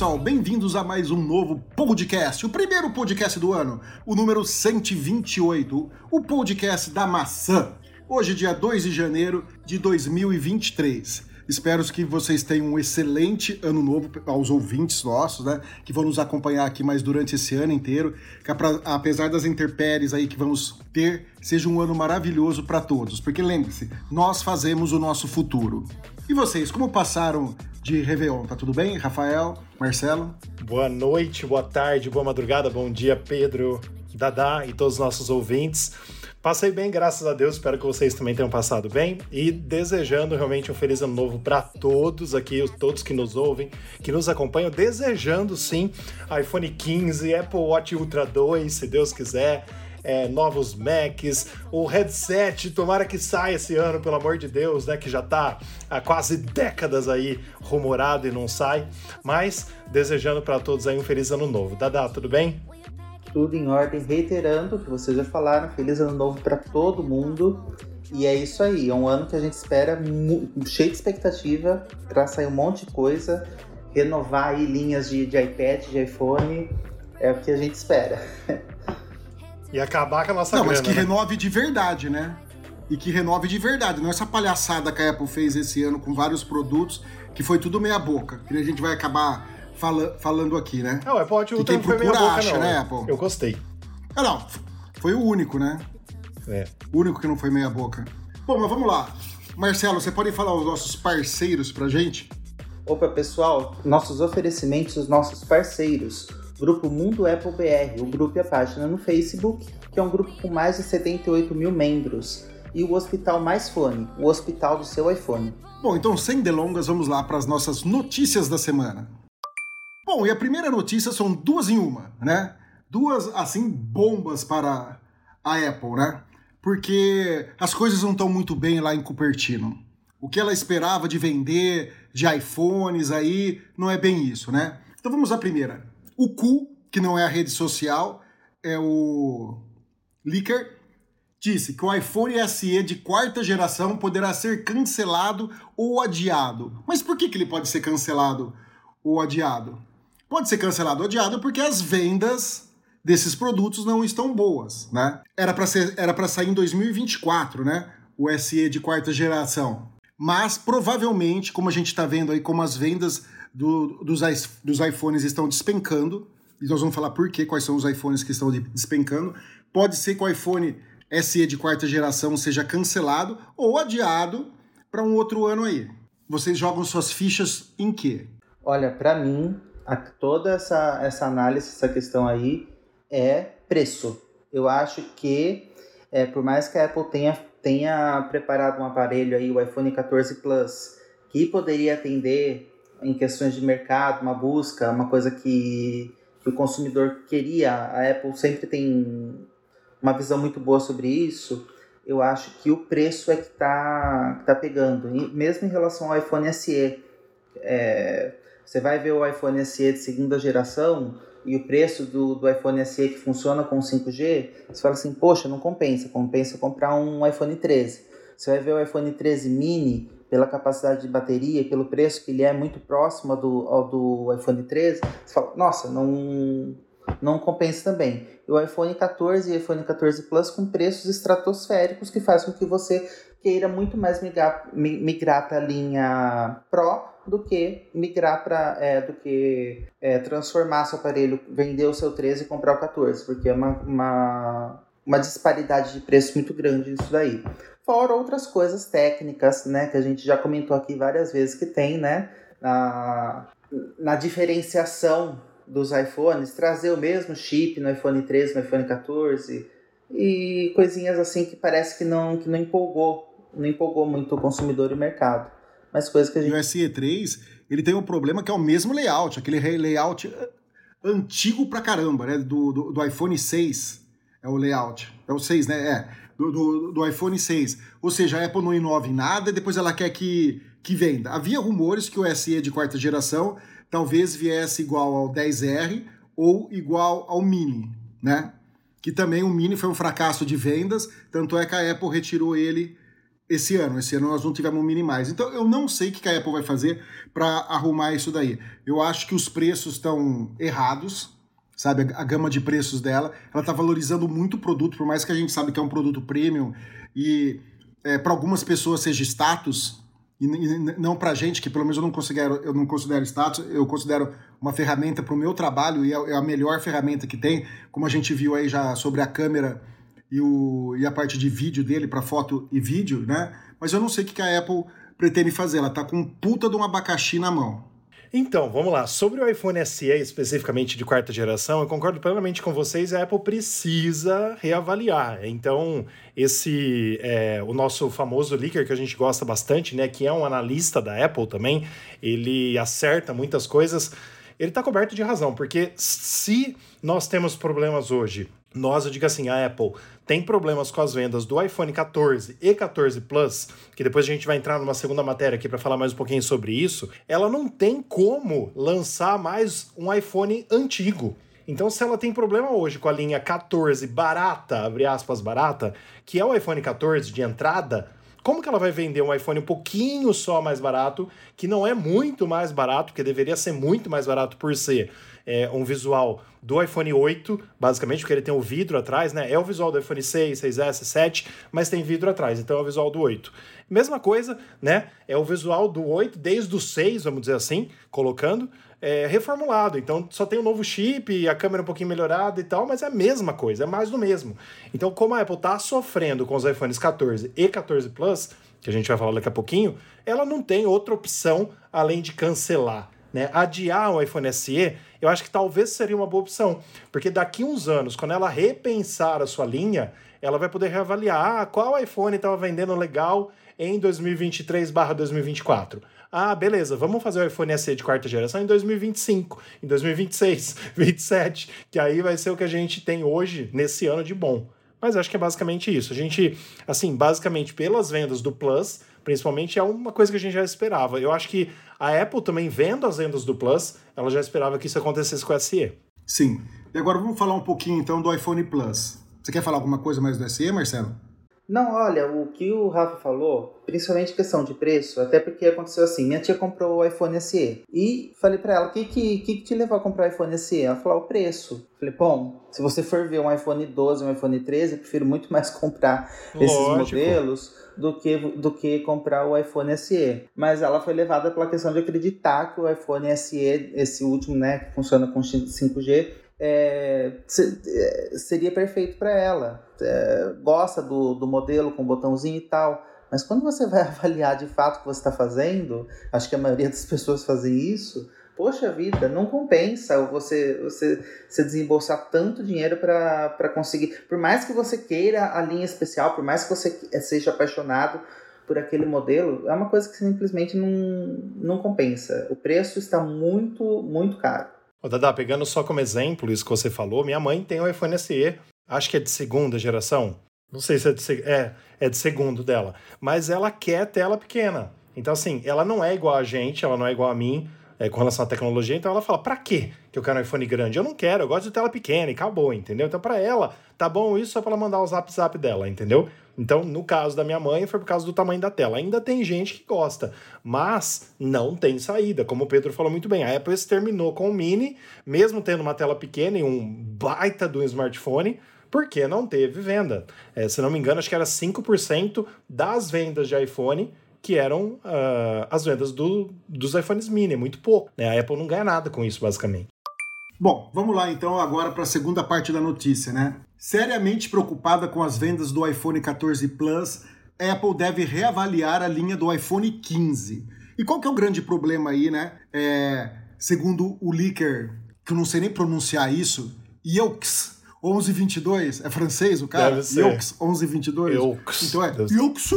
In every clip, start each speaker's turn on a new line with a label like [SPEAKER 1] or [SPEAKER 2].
[SPEAKER 1] pessoal, bem-vindos a mais um novo podcast, o primeiro podcast do ano, o número 128, o podcast da maçã. Hoje, dia 2 de janeiro de 2023. Espero que vocês tenham um excelente ano novo aos ouvintes nossos, né? Que vão nos acompanhar aqui mais durante esse ano inteiro. Que apesar das intempéries aí que vamos ter, seja um ano maravilhoso para todos. Porque lembre-se, nós fazemos o nosso futuro. E vocês, como passaram de Réveillon? Tá tudo bem? Rafael, Marcelo?
[SPEAKER 2] Boa noite, boa tarde, boa madrugada, bom dia, Pedro, Dadá e todos os nossos ouvintes. Passei bem, graças a Deus, espero que vocês também tenham passado bem e desejando realmente um feliz ano novo para todos aqui, todos que nos ouvem, que nos acompanham, desejando sim iPhone 15, Apple Watch Ultra 2, se Deus quiser, é, novos Macs, o headset, tomara que saia esse ano, pelo amor de Deus, né? Que já tá há quase décadas aí rumorado e não sai. Mas desejando para todos aí um feliz ano novo. Dadá, tudo bem?
[SPEAKER 3] Tudo em ordem, reiterando o que vocês já falaram. Feliz ano novo para todo mundo. E é isso aí, é um ano que a gente espera cheio de expectativa para sair um monte de coisa, renovar aí linhas de, de iPad, de iPhone, é o que a gente espera.
[SPEAKER 2] E acabar com a nossa
[SPEAKER 1] Não,
[SPEAKER 2] grana,
[SPEAKER 1] mas que
[SPEAKER 2] né?
[SPEAKER 1] renove de verdade, né? E que renove de verdade. Não é essa palhaçada que a Apple fez esse ano com vários produtos, que foi tudo meia boca. Que a gente vai acabar fala- falando aqui, né?
[SPEAKER 2] Não, o Apple Watch
[SPEAKER 1] Que
[SPEAKER 2] Ultra
[SPEAKER 1] quem
[SPEAKER 2] não foi meia
[SPEAKER 1] procura
[SPEAKER 2] boca,
[SPEAKER 1] acha,
[SPEAKER 2] não.
[SPEAKER 1] né, Apple?
[SPEAKER 2] Eu gostei.
[SPEAKER 1] Ah, não. Foi o único, né?
[SPEAKER 2] É.
[SPEAKER 1] O único que não foi meia boca. Bom, mas vamos lá. Marcelo, você pode falar os nossos parceiros pra gente?
[SPEAKER 3] Opa, pessoal, nossos oferecimentos, os nossos parceiros. Grupo Mundo Apple BR, o grupo e a página no Facebook, que é um grupo com mais de 78 mil membros. E o Hospital Mais Fone, o hospital do seu iPhone.
[SPEAKER 1] Bom, então sem delongas, vamos lá para as nossas notícias da semana. Bom, e a primeira notícia são duas em uma, né? Duas, assim, bombas para a Apple, né? Porque as coisas não estão muito bem lá em Cupertino. O que ela esperava de vender de iPhones aí não é bem isso, né? Então vamos à primeira. O Cu, que não é a rede social, é o Licker, disse que o iPhone SE de quarta geração poderá ser cancelado ou adiado. Mas por que, que ele pode ser cancelado ou adiado? Pode ser cancelado ou adiado porque as vendas desses produtos não estão boas, né? Era para ser era para sair em 2024, né? O SE de quarta geração. Mas provavelmente, como a gente está vendo aí, como as vendas do- dos, dos iPhones estão despencando, e nós vamos falar por quê, quais são os iPhones que estão de- despencando, pode ser que o iPhone SE de quarta geração seja cancelado ou adiado para um outro ano aí. Vocês jogam suas fichas em quê?
[SPEAKER 3] Olha, pra mim, a- toda essa, essa análise, essa questão aí é preço. Eu acho que, é, por mais que a Apple tenha, tenha preparado um aparelho aí, o iPhone 14 Plus, que poderia atender em questões de mercado, uma busca, uma coisa que, que o consumidor queria, a Apple sempre tem uma visão muito boa sobre isso. Eu acho que o preço é que tá, que tá pegando, e mesmo em relação ao iPhone SE. É, você vai ver o iPhone SE de segunda geração e o preço do, do iPhone SE que funciona com 5G, você fala assim, poxa, não compensa, compensa comprar um iPhone 13. Você vai ver o iPhone 13 mini, pela capacidade de bateria e pelo preço que ele é muito próximo ao do, ao do iPhone 13, você fala, nossa, não, não compensa também. E o iPhone 14 e o iPhone 14 Plus com preços estratosféricos que faz com que você queira muito mais migrar, mi- migrar para a linha Pro do que migrar para é, do que é, transformar seu aparelho, vender o seu 13 e comprar o 14, porque é uma, uma, uma disparidade de preço muito grande isso daí. Fora outras coisas técnicas, né, que a gente já comentou aqui várias vezes que tem, né, na, na diferenciação dos iPhones, trazer o mesmo chip no iPhone 13, no iPhone 14 e coisinhas assim que parece que não, que não empolgou, não empolgou muito o consumidor e o mercado. Mas coisas que a
[SPEAKER 1] E
[SPEAKER 3] gente
[SPEAKER 1] o SE3, ele tem um problema que é o mesmo layout, aquele layout antigo pra caramba, né? Do, do, do iPhone 6 é o layout. É o 6, né? É. Do, do, do, iPhone 6. Ou seja, a Apple não inova em nada e depois ela quer que, que venda. Havia rumores que o SE de quarta geração talvez viesse igual ao 10R ou igual ao Mini, né? Que também o Mini foi um fracasso de vendas, tanto é que a Apple retirou ele esse ano. Esse ano nós não tivemos um Mini mais. Então eu não sei o que a Apple vai fazer para arrumar isso daí. Eu acho que os preços estão errados, sabe? A, gama de preços dela. Ela está valorizando muito o produto, por mais que a gente sabe que é um produto premium e é, para algumas pessoas seja status, e, e não para gente, que pelo menos eu não considero, eu não considero status, eu considero uma ferramenta para o meu trabalho e é, é a melhor ferramenta que tem, como a gente viu aí já sobre a câmera e, o, e a parte de vídeo dele para foto e vídeo, né? Mas eu não sei o que a Apple pretende fazer. Ela tá com puta de um abacaxi na mão.
[SPEAKER 2] Então, vamos lá. Sobre o iPhone SE, especificamente de quarta geração, eu concordo plenamente com vocês, a Apple precisa reavaliar. Então, esse é, o nosso famoso leaker que a gente gosta bastante, né, que é um analista da Apple também, ele acerta muitas coisas. Ele está coberto de razão, porque se nós temos problemas hoje nós, eu digo assim, a Apple tem problemas com as vendas do iPhone 14 e 14 Plus, que depois a gente vai entrar numa segunda matéria aqui para falar mais um pouquinho sobre isso, ela não tem como lançar mais um iPhone antigo. Então, se ela tem problema hoje com a linha 14 barata, abre aspas, barata, que é o iPhone 14 de entrada, como que ela vai vender um iPhone um pouquinho só mais barato, que não é muito mais barato, que deveria ser muito mais barato por ser é, um visual do iPhone 8, basicamente, porque ele tem o vidro atrás, né? É o visual do iPhone 6, 6S, 7, mas tem vidro atrás, então é o visual do 8. Mesma coisa, né? É o visual do 8 desde o 6, vamos dizer assim, colocando, é, reformulado. Então só tem um novo chip, a câmera um pouquinho melhorada e tal, mas é a mesma coisa, é mais do mesmo. Então, como a Apple está sofrendo com os iPhones 14 e 14 Plus, que a gente vai falar daqui a pouquinho, ela não tem outra opção além de cancelar. Né? Adiar o iPhone SE eu acho que talvez seria uma boa opção. Porque daqui uns anos, quando ela repensar a sua linha, ela vai poder reavaliar ah, qual iPhone estava vendendo legal em 2023/2024. Ah, beleza, vamos fazer o iPhone SE de quarta geração em 2025, em 2026, 2027, que aí vai ser o que a gente tem hoje, nesse ano de bom. Mas acho que é basicamente isso. A gente, assim, basicamente pelas vendas do Plus, principalmente, é uma coisa que a gente já esperava. Eu acho que a Apple também vendo as vendas do Plus, ela já esperava que isso acontecesse com o SE.
[SPEAKER 1] Sim. E agora vamos falar um pouquinho então do iPhone Plus. Você quer falar alguma coisa mais do SE, Marcelo?
[SPEAKER 3] Não, olha, o que o Rafa falou, principalmente questão de preço, até porque aconteceu assim, minha tia comprou o iPhone SE e falei para ela, o que, que, que te levou a comprar o iPhone SE? Ela falou, o preço. Falei, bom, se você for ver um iPhone 12, um iPhone 13, eu prefiro muito mais comprar Lógico. esses modelos do que, do que comprar o iPhone SE. Mas ela foi levada pela questão de acreditar que o iPhone SE, esse último, né, que funciona com 5G, é, é, seria perfeito para ela. É, gosta do, do modelo com botãozinho e tal. Mas quando você vai avaliar de fato o que você está fazendo, acho que a maioria das pessoas fazem isso. Poxa vida, não compensa você, você, você desembolsar tanto dinheiro para conseguir. Por mais que você queira a linha especial, por mais que você seja apaixonado por aquele modelo, é uma coisa que simplesmente não, não compensa. O preço está muito, muito caro.
[SPEAKER 2] Ô, Dada, pegando só como exemplo isso que você falou, minha mãe tem um iPhone SE, acho que é de segunda geração. Não sei se é de, é, é de segundo dela. Mas ela quer tela pequena. Então, assim, ela não é igual a gente, ela não é igual a mim é, com relação à tecnologia. Então ela fala: pra quê que eu quero um iPhone grande? Eu não quero, eu gosto de tela pequena e acabou, entendeu? Então, para ela, tá bom isso só para ela mandar o zap zap dela, entendeu? Então, no caso da minha mãe, foi por causa do tamanho da tela. Ainda tem gente que gosta, mas não tem saída. Como o Pedro falou muito bem, a Apple terminou com o Mini, mesmo tendo uma tela pequena e um baita do smartphone, porque não teve venda. É, se não me engano, acho que era 5% das vendas de iPhone que eram uh, as vendas do, dos iPhones mini, é muito pouco. Né? A Apple não ganha nada com isso, basicamente.
[SPEAKER 1] Bom, vamos lá então agora para a segunda parte da notícia, né? Seriamente preocupada com as vendas do iPhone 14 Plus, Apple deve reavaliar a linha do iPhone 15. E qual que é o grande problema aí, né? É, segundo o leaker, que eu não sei nem pronunciar isso, Yokes 1122, é francês o cara?
[SPEAKER 2] Deve ser.
[SPEAKER 1] Yokes 1122.
[SPEAKER 2] Yokes.
[SPEAKER 1] Então é Yokes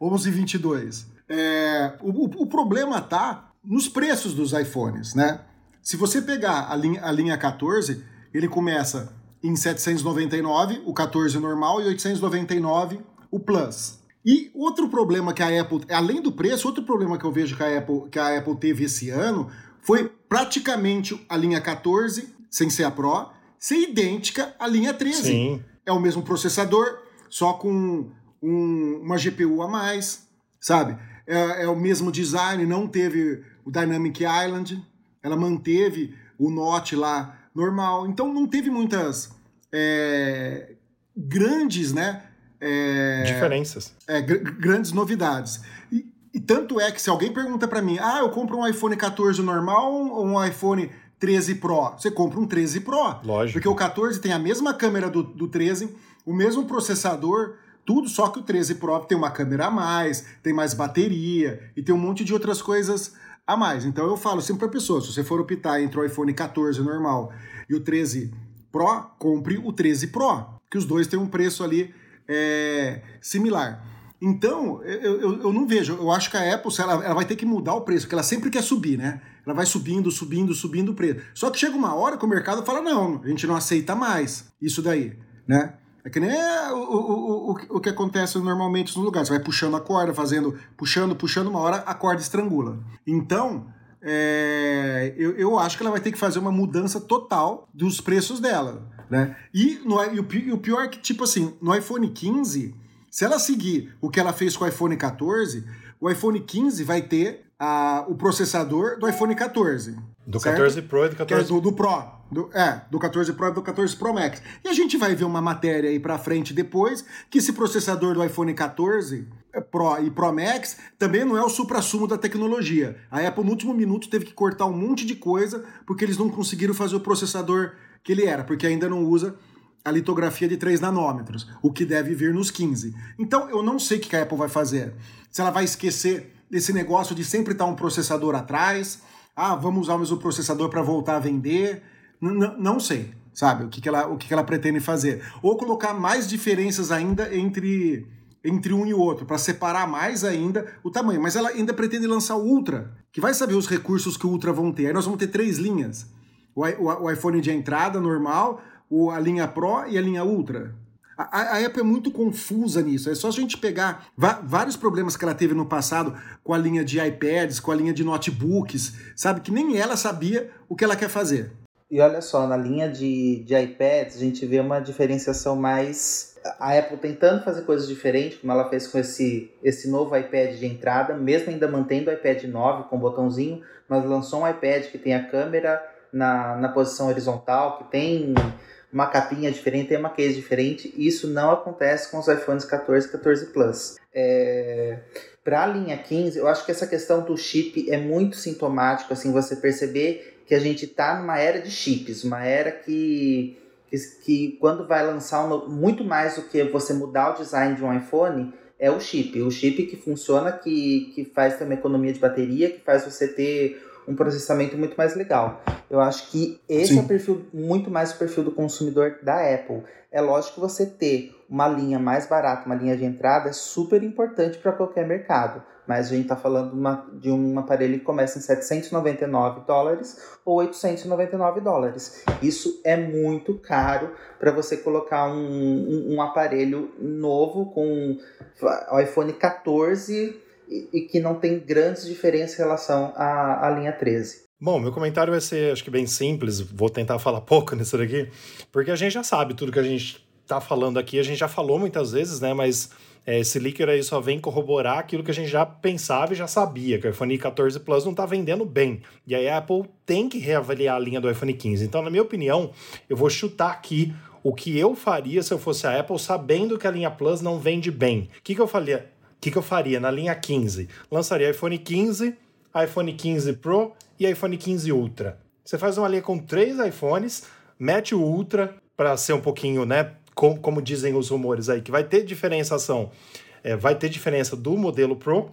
[SPEAKER 1] 1122. É, o, o problema tá nos preços dos iPhones, né? Se você pegar a linha, a linha 14, ele começa em 799, o 14 normal, e 899, o Plus. E outro problema que a Apple, além do preço, outro problema que eu vejo que a Apple, que a Apple teve esse ano foi praticamente a linha 14, sem ser a Pro, ser idêntica à linha 13.
[SPEAKER 2] Sim.
[SPEAKER 1] É o mesmo processador, só com um, uma GPU a mais, sabe? É, é, o mesmo design, não teve o Dynamic Island, ela manteve o Note lá normal. Então não teve muitas é, grandes, né?
[SPEAKER 2] É, Diferenças.
[SPEAKER 1] É, gr grandes novidades. E, e, tanto é que se alguém pergunta para mim, ah, eu compro um iPhone 14 normal ou um iPhone 13 Pro? Você compra um 13 Pro.
[SPEAKER 2] Lógico.
[SPEAKER 1] Porque o 14 tem a mesma câmera do, do 13, o mesmo processador, tudo, só que o 13 Pro tem uma câmera a mais, tem mais bateria e tem um monte de outras coisas a mais. Então eu falo sempre para pessoas, se você for optar entre o iPhone 14 normal e o 13 Pro, compre o 13 Pro, que os dois têm um preço ali é, similar. Então, eu, eu, eu, não vejo. Eu acho que a Apple ela, ela vai ter que mudar o preço, porque ela sempre quer subir, né? Ela vai subindo, subindo, subindo o preço. Só que chega uma hora que o mercado fala: não, a gente não aceita mais isso daí, né? É que nem o, o, o, o que acontece normalmente nos lugares. Você vai puxando a corda, fazendo, puxando, puxando, uma hora a corda estrangula. Então, é, eu, eu acho que ela vai ter que fazer uma mudança total dos preços dela. Né? E, no, e, o, pior é que, tipo assim, no iPhone 15, se ela seguir o que ela fez com o iPhone 14, o iPhone 15 vai ter a, o processador do iPhone 14.
[SPEAKER 2] Do certo? 14 Pro e do 14
[SPEAKER 1] que é do, do Pro. Do, é, do 14 Pro e do 14 Pro Max. E a gente vai ver uma matéria aí pra frente depois que esse processador do iPhone 14 é, Pro e Pro Max também não é o supra-sumo da tecnologia. A Apple, no último minuto, teve que cortar um monte de coisa porque eles não conseguiram fazer o processador que ele era, porque ainda não usa a litografia de 3 nanômetros, o que deve vir nos 15. Então, eu não sei o que a Apple vai fazer. Se ela vai esquecer desse negócio de sempre estar um processador atrás, ah, vamos usar o mesmo processador para voltar a vender, N não sei, sabe, o que, que, ela, o que, que ela pretende fazer. Ou colocar mais diferenças ainda entre entre um e o outro, para separar mais ainda o tamanho. Mas ela ainda pretende lançar o Ultra, que vai saber os recursos que o Ultra vão ter. Aí nós vamos ter três linhas o, o, o iPhone de entrada normal, o, a linha Pro e a linha Ultra. A, a, Apple é muito confusa nisso. É só a gente pegar vários problemas que ela teve no passado com a linha de iPads, com a linha de notebooks, sabe? Que nem ela sabia o que ela quer fazer.
[SPEAKER 3] E olha só, na linha de, de iPads, a gente vê uma diferenciação mais. A Apple tentando fazer coisas diferentes, como ela fez com esse, esse novo iPad de entrada, mesmo ainda mantendo o iPad 9 com botãozinho, mas lançou um iPad que tem a câmera na, na posição horizontal, que tem uma capinha diferente, tem uma case diferente. Isso não acontece com os iPhones 14 e 14 Plus. É... Para a linha 15, eu acho que essa questão do chip é muito sintomático, assim, você perceber que a gente está numa era de chips, uma era que, que, que quando vai lançar um, muito mais do que você mudar o design de um iPhone, é o chip. O chip que funciona, que, que faz ter uma economia de bateria, que faz você ter um processamento muito mais legal. Eu acho que esse Sim. é o perfil, muito mais o perfil do consumidor da Apple. É lógico que você ter uma linha mais barata, uma linha de entrada, é super importante para qualquer mercado. Mas a gente está falando uma, de um aparelho que começa em 799 dólares ou 899 dólares. Isso é muito caro para você colocar um, um, um aparelho novo com o iPhone 14 e, que não tem grandes diferenças em relação à, à linha 13.
[SPEAKER 2] Bom, meu comentário vai ser, acho que bem simples, vou tentar falar pouco nisso daqui, porque a gente já sabe tudo que a gente está falando aqui, a gente já falou muitas vezes, né, mas é, esse leaker aí só vem corroborar aquilo que a gente já pensava e já sabia, que o iPhone 14 Plus não está vendendo bem. E aí a Apple tem que reavaliar a linha do iPhone 15. Então, na minha opinião, eu vou chutar aqui o que eu faria se eu fosse a Apple, sabendo que a linha Plus não vende bem. O que, que eu faria? Que, que eu faria na linha 15? Lançaria iPhone 15, iPhone 15 Pro e iPhone 15 Ultra. Você faz uma linha com três iPhones, mete o Ultra para ser um pouquinho, né? Com, como dizem os rumores aí, que vai ter diferenciação, é, vai ter diferença do modelo Pro.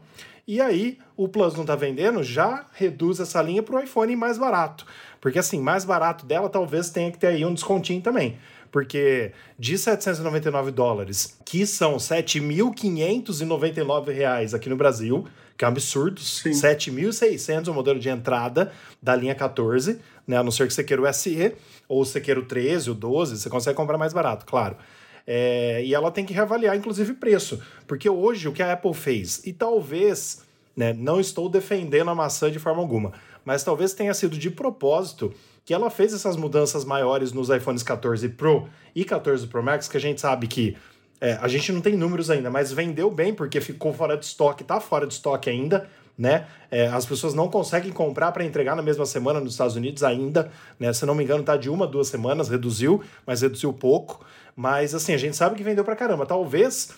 [SPEAKER 2] E aí, o Plus não está vendendo, já reduz essa linha para o iPhone mais barato. Porque assim, mais barato dela talvez tenha que ter aí um descontinho também porque de 799 dólares, que são 7.599 reais aqui no Brasil, que é um absurdo. 7.600 o modelo de entrada da linha 14, né? A não ser que você queira o SE, ou você queira o 13, o 12, você consegue comprar mais barato, claro. É, e ela tem que reavaliar, inclusive, preço. Porque hoje o que a Apple fez, e talvez, né, não estou defendendo a maçã de forma alguma, mas talvez tenha sido de propósito que ela fez essas mudanças maiores nos iPhones 14 Pro e 14 Pro Max, que a gente sabe que é, a gente não tem números ainda, mas vendeu bem porque ficou fora de estoque, tá fora de estoque ainda, né? É, as pessoas não conseguem comprar para entregar na mesma semana nos Estados Unidos ainda, né? Se não me engano, tá de uma, duas semanas, reduziu, mas reduziu pouco. Mas assim, a gente sabe que vendeu para caramba. Talvez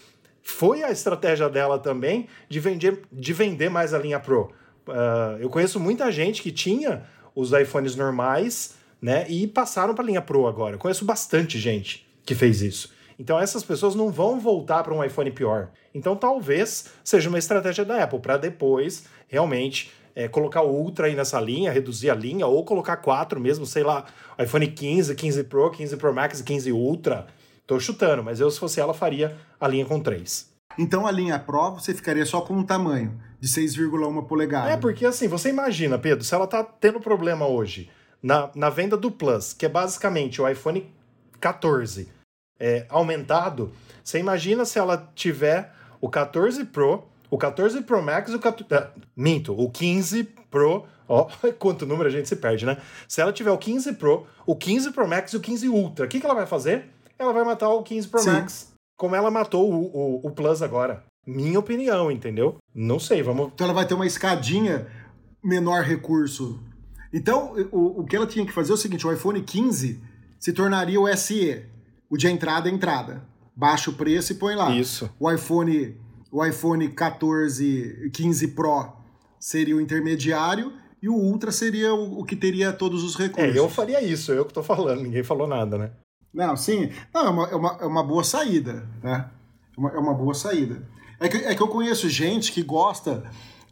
[SPEAKER 2] foi a estratégia dela também de vender, de vender mais a linha Pro. Uh, eu conheço muita gente que tinha os iPhones normais, né? E passaram para a linha Pro agora. Eu conheço bastante gente que fez isso. Então essas pessoas não vão voltar para um iPhone pior. Então talvez seja uma estratégia da Apple para depois realmente é, colocar o Ultra aí nessa linha, reduzir a linha, ou colocar quatro mesmo, sei lá, iPhone 15, 15 Pro, 15 Pro Max e 15 Ultra. Tô chutando, mas eu, se fosse ela, faria a linha com três.
[SPEAKER 1] Então a linha Pro você ficaria só com um tamanho de 6,1 polegadas.
[SPEAKER 2] É, porque assim, você imagina, Pedro, se ela tá tendo problema hoje na, na venda do Plus, que é basicamente o iPhone 14 é, aumentado, você imagina se ela tiver o 14 Pro, o 14 Pro Max e o 14, é, minto, o 15 Pro, ó, quanto número a gente se perde, né? Se ela tiver o 15 Pro, o 15 Pro Max e o 15 Ultra, o que, que ela vai fazer? Ela vai matar o 15 Pro Sim. Max, como ela matou o, o, o Plus agora. Minha opinião, entendeu? Não sei, vamos.
[SPEAKER 1] Então ela vai ter uma escadinha menor recurso. Então, o, o que ela tinha que fazer é o seguinte: o iPhone 15 se tornaria o SE. O de entrada é entrada. Baixa o preço e põe lá.
[SPEAKER 2] Isso.
[SPEAKER 1] O iPhone, o iPhone 14, 15 Pro seria o intermediário e o Ultra seria o, o que teria todos os recursos.
[SPEAKER 2] É, eu faria isso, eu que tô falando, ninguém falou nada, né?
[SPEAKER 1] Não, sim. Não, é uma, é uma, é uma boa saída, né? É uma, é uma boa saída. É que, é que eu conheço gente que gosta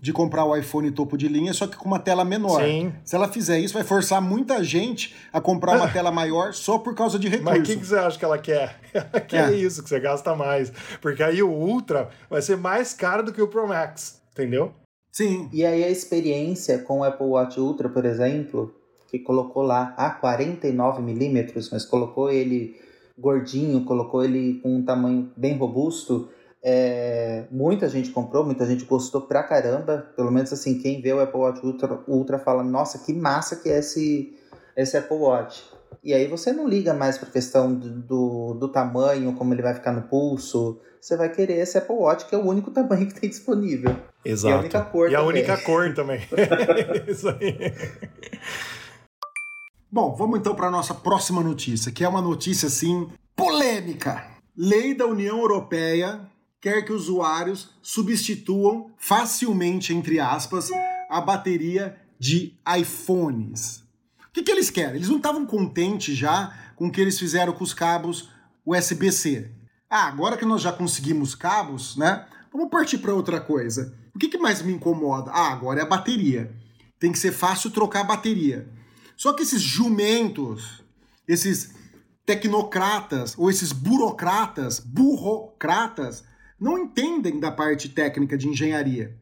[SPEAKER 1] de comprar o iPhone topo de linha, só que com uma tela menor.
[SPEAKER 2] Sim.
[SPEAKER 1] Se ela fizer isso, vai forçar muita gente a comprar uma tela maior só por causa de recurso.
[SPEAKER 2] Mas o que, que, você acha que ela quer? Ela quer é. isso, que você gasta mais. Porque aí o Ultra vai ser mais caro do que o Pro Max, entendeu?
[SPEAKER 1] Sim.
[SPEAKER 3] E aí a experiência com o Apple Watch Ultra, por exemplo, que colocou lá a 49 milímetros, mas colocou ele gordinho, colocou ele com um tamanho bem robusto, é, muita gente comprou, muita gente gostou pra caramba. Pelo menos assim, quem vê o Apple Watch Ultra, Ultra fala, nossa, que massa que é esse, esse Apple Watch. E aí você não liga mais pra questão do, do, do, tamanho, como ele vai ficar no pulso. Você vai querer esse Apple Watch, que é o único tamanho que tem disponível.
[SPEAKER 2] Exato.
[SPEAKER 3] E a única cor
[SPEAKER 2] E também. a única cor também. Isso aí.
[SPEAKER 1] Bom, vamos então para nossa próxima notícia, que é uma notícia assim polêmica. Lei da União Europeia quer que usuários substituam facilmente, entre aspas, a bateria de iPhones. O que, que eles querem? Eles não estavam contentes já com o que eles fizeram com os cabos USB-C. Ah, agora que nós já conseguimos cabos, né? Vamos partir para outra coisa. O que, que mais me incomoda? Ah, agora é a bateria. Tem que ser fácil trocar a bateria. Só que esses jumentos, esses tecnocratas ou esses burocratas, burocratas, não entendem da parte técnica de engenharia.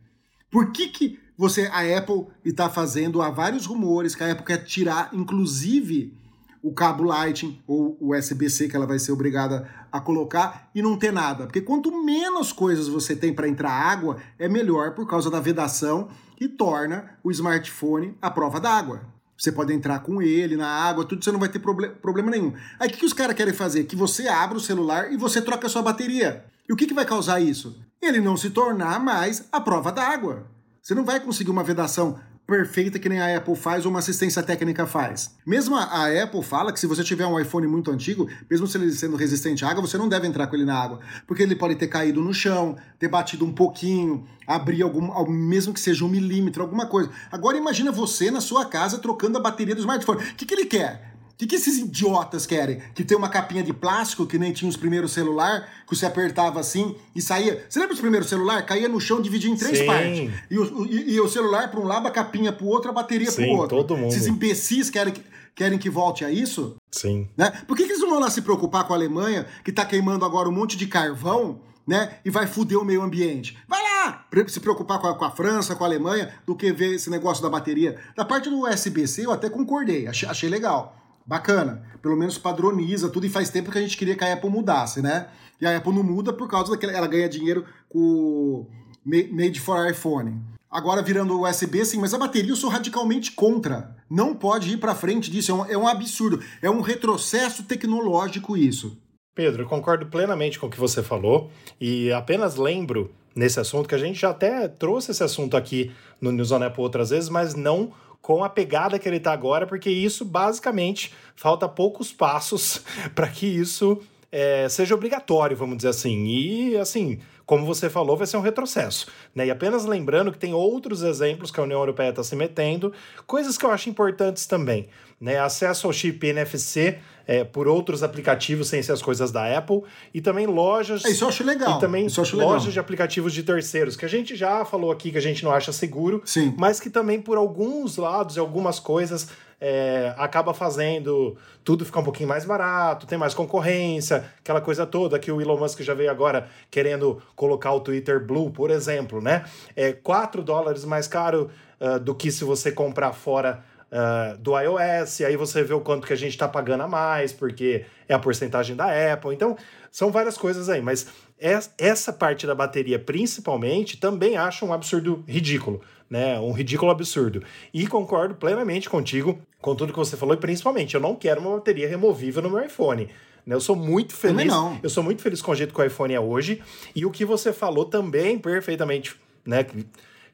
[SPEAKER 1] Por que, que você, a Apple está fazendo, há vários rumores que a Apple quer tirar, inclusive, o cabo Lightning ou o USB-C que ela vai ser obrigada a colocar e não ter nada. Porque quanto menos coisas você tem para entrar água, é melhor por causa da vedação que torna o smartphone a prova d'água. Você pode entrar com ele na água, tudo, você não vai ter proble problema nenhum. Aí o que, que os caras querem fazer? Que você abra o celular e você troca a sua bateria. E o que, que vai causar isso? Ele não se tornar mais a prova d'água. Você não vai conseguir uma vedação perfeita que nem a Apple faz ou uma assistência técnica faz. Mesmo a, Apple fala que se você tiver um iPhone muito antigo, mesmo se ele sendo resistente à água, você não deve entrar com ele na água, porque ele pode ter caído no chão, ter batido um pouquinho, abrir algum, mesmo que seja um milímetro, alguma coisa. Agora imagina você na sua casa trocando a bateria do smartphone. O que, que ele quer? Que, que esses idiotas querem? Que tem uma capinha de plástico que nem tinha os primeiros celular, que você apertava assim e saía. Você lembra dos primeiros celular? Caía no chão, dividia em três Sim. partes. E o, e, e o celular para um lado, a capinha para o outro, a bateria para o outro.
[SPEAKER 2] todo mundo.
[SPEAKER 1] Esses imbecis querem que, querem que volte a isso?
[SPEAKER 2] Sim.
[SPEAKER 1] Né? Por que, que eles não vão lá se preocupar com a Alemanha, que está queimando agora um monte de carvão né? E vai foder o meio ambiente. Vai lá! Se preocupar com a, com a, França, com a Alemanha, do que ver esse negócio da bateria. Da parte do USB-C, eu até concordei, achei, achei legal. Bacana. Pelo menos padroniza tudo e faz tempo que a gente queria que a Apple mudasse, né? E a Apple não muda por causa daquela. Ela ganha dinheiro com Made for iPhone. Agora virando USB, sim, mas a bateria eu sou radicalmente contra. Não pode ir para frente disso, é um, é um absurdo. É um retrocesso tecnológico isso.
[SPEAKER 2] Pedro, eu concordo plenamente com o que você falou e apenas lembro nesse assunto que a gente já até trouxe esse assunto aqui no News on Apple outras vezes, mas não com a pegada que ele está agora, porque isso basicamente falta poucos passos para que isso é, seja obrigatório, vamos dizer assim. E assim, como você falou, vai ser um retrocesso. Né? E apenas lembrando que tem outros exemplos que a União Europeia está se metendo, coisas que eu acho importantes também. Né? Acesso ao chip NFC é, por outros aplicativos sem ser as coisas da Apple e também lojas.
[SPEAKER 1] Isso eu acho legal.
[SPEAKER 2] E também lojas
[SPEAKER 1] legal.
[SPEAKER 2] de aplicativos de terceiros, que a gente já falou aqui que a gente não acha seguro,
[SPEAKER 1] Sim.
[SPEAKER 2] mas que também por alguns lados e algumas coisas é, acaba fazendo tudo ficar um pouquinho mais barato, tem mais concorrência, aquela coisa toda que o Elon Musk já veio agora querendo colocar o Twitter Blue, por exemplo, né? É 4 dólares mais caro uh, do que se você comprar fora Uh, do iOS, e aí você vê o quanto que a gente está pagando a mais, porque é a porcentagem da Apple. Então, são várias coisas aí, mas essa parte da bateria, principalmente, também acho um absurdo ridículo, né? Um ridículo absurdo. E concordo plenamente contigo com tudo que você falou, e principalmente, eu não quero uma bateria removível no meu iPhone. Né? Eu sou muito feliz. Eu sou muito feliz com o jeito que o iPhone é hoje. E o que você falou também perfeitamente, né?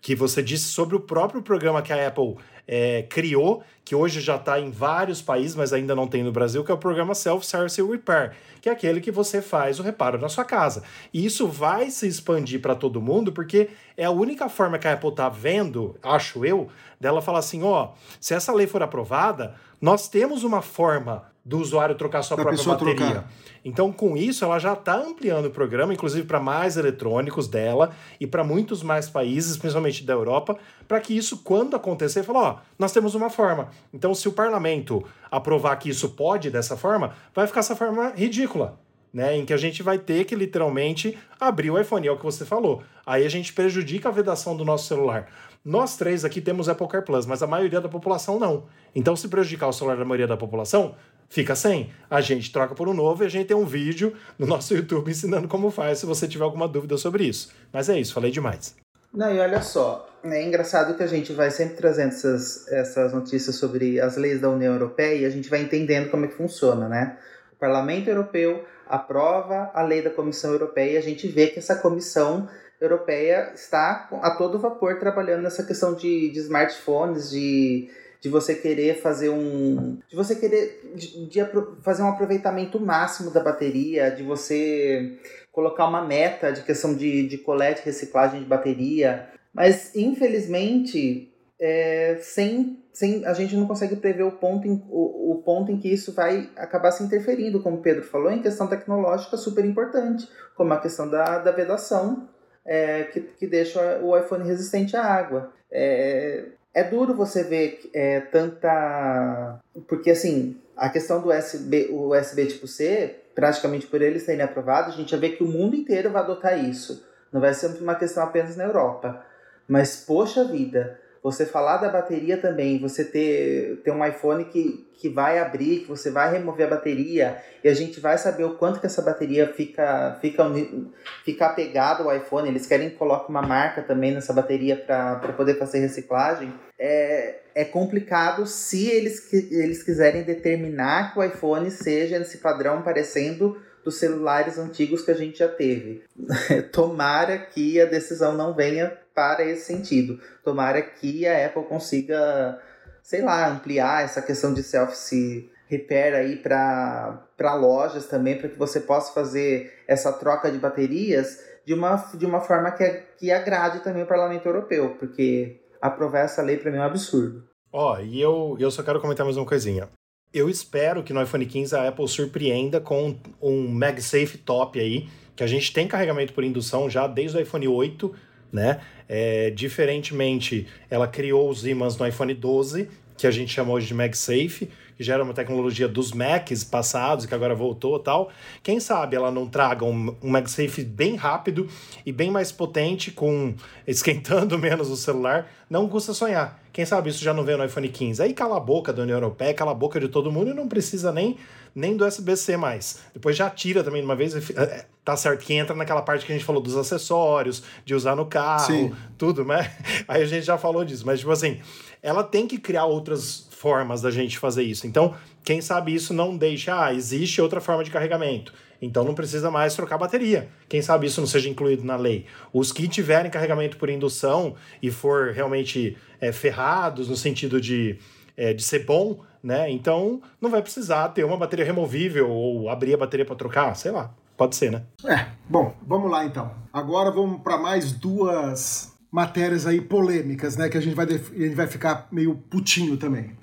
[SPEAKER 2] Que você disse sobre o próprio programa que a Apple é, criou, que hoje já está em vários países, mas ainda não tem no Brasil, que é o programa Self-Service Repair, que é aquele que você faz o reparo na sua casa. E isso vai se expandir para todo mundo, porque é a única forma que a Apple está vendo, acho eu, dela falar assim: ó, se essa lei for aprovada, nós temos uma forma do usuário trocar sua da própria bateria. Trocar. Então, com isso, ela já está ampliando o programa, inclusive para mais eletrônicos dela e para muitos mais países, principalmente da Europa, para que isso, quando acontecer, fale, ó, nós temos uma forma. Então, se o parlamento aprovar que isso pode dessa forma, vai ficar essa forma ridícula. Né, em que a gente vai ter que literalmente abrir o iPhone, é o que você falou. Aí a gente prejudica a vedação do nosso celular. Nós três aqui temos Apple Car Plus, mas a maioria da população não. Então, se prejudicar o celular da maioria da população, fica sem. A gente troca por um novo e a gente tem um vídeo no nosso YouTube ensinando como faz, se você tiver alguma dúvida sobre isso. Mas é isso, falei demais.
[SPEAKER 3] Não, e olha só, é engraçado que a gente vai sempre trazendo essas, essas notícias sobre as leis da União Europeia e a gente vai entendendo como é que funciona, né? O Parlamento Europeu aprova a lei da Comissão Europeia e a gente vê que essa Comissão Europeia está a todo vapor trabalhando nessa questão de, de smartphones, de de você querer fazer um. de você querer de, de fazer um aproveitamento máximo da bateria, de você colocar uma meta de questão de, de colete e reciclagem de bateria. Mas, infelizmente, é, sem, sem a gente não consegue prever o ponto, em, o, o ponto em que isso vai acabar se interferindo, como o Pedro falou, em questão tecnológica super importante, como a questão da, da vedação, é, que, que deixa o iPhone resistente à água. É, é duro você ver é, tanta. Porque assim, a questão do USB, o USB tipo C, praticamente por eles terem aprovado, a gente já vê que o mundo inteiro vai adotar isso. Não vai ser uma questão apenas na Europa. Mas, poxa vida, você falar da bateria também, você ter, ter um iPhone que, que vai abrir, que você vai remover a bateria e a gente vai saber o quanto que essa bateria fica, fica, fica apegada ao iPhone. Eles querem que coloque uma marca também nessa bateria para poder fazer reciclagem. É, é complicado se eles, eles quiserem determinar que o iPhone seja nesse padrão parecendo dos celulares antigos que a gente já teve. Tomara que a decisão não venha para esse sentido. Tomara que a Apple consiga, sei lá, ampliar essa questão de self repair aí para lojas também, para que você possa fazer essa troca de baterias de uma, de uma forma que, que agrade também o Parlamento Europeu, porque aprovar essa lei para mim é um absurdo.
[SPEAKER 2] Ó, oh, e eu, eu só quero comentar mais uma coisinha. Eu espero que no iPhone 15 a Apple surpreenda com um MagSafe top aí, que a gente tem carregamento por indução já desde o iPhone 8, né? É, diferentemente, ela criou os ímãs no iPhone 12, que a gente chama hoje de MagSafe, que já era uma tecnologia dos Macs passados, que agora voltou tal. Quem sabe ela não traga um, um MagSafe bem rápido e bem mais potente, com esquentando menos o celular. Não custa sonhar. Quem sabe isso já não veio no iPhone 15. Aí cala a boca da União Europeia, cala a boca de todo mundo e não precisa nem, nem do USB-C mais. Depois já tira também de uma vez. É, tá certo que entra naquela parte que a gente falou dos acessórios, de usar no carro, Sim. tudo, né? Aí a gente já falou disso. Mas, tipo assim, ela tem que criar outras formas da gente fazer isso. Então, quem sabe isso não deixa, ah, existe outra forma de carregamento. Então não precisa mais trocar bateria. Quem sabe isso não seja incluído na lei. Os que tiverem carregamento por indução e for realmente é, ferrados no sentido de, é, de ser bom, né? Então não vai precisar ter uma bateria removível ou abrir a bateria para trocar, sei lá. Pode ser, né?
[SPEAKER 1] É, bom, vamos lá então. Agora vamos para mais duas matérias aí polêmicas, né? Que a gente vai, a gente vai ficar meio putinho também.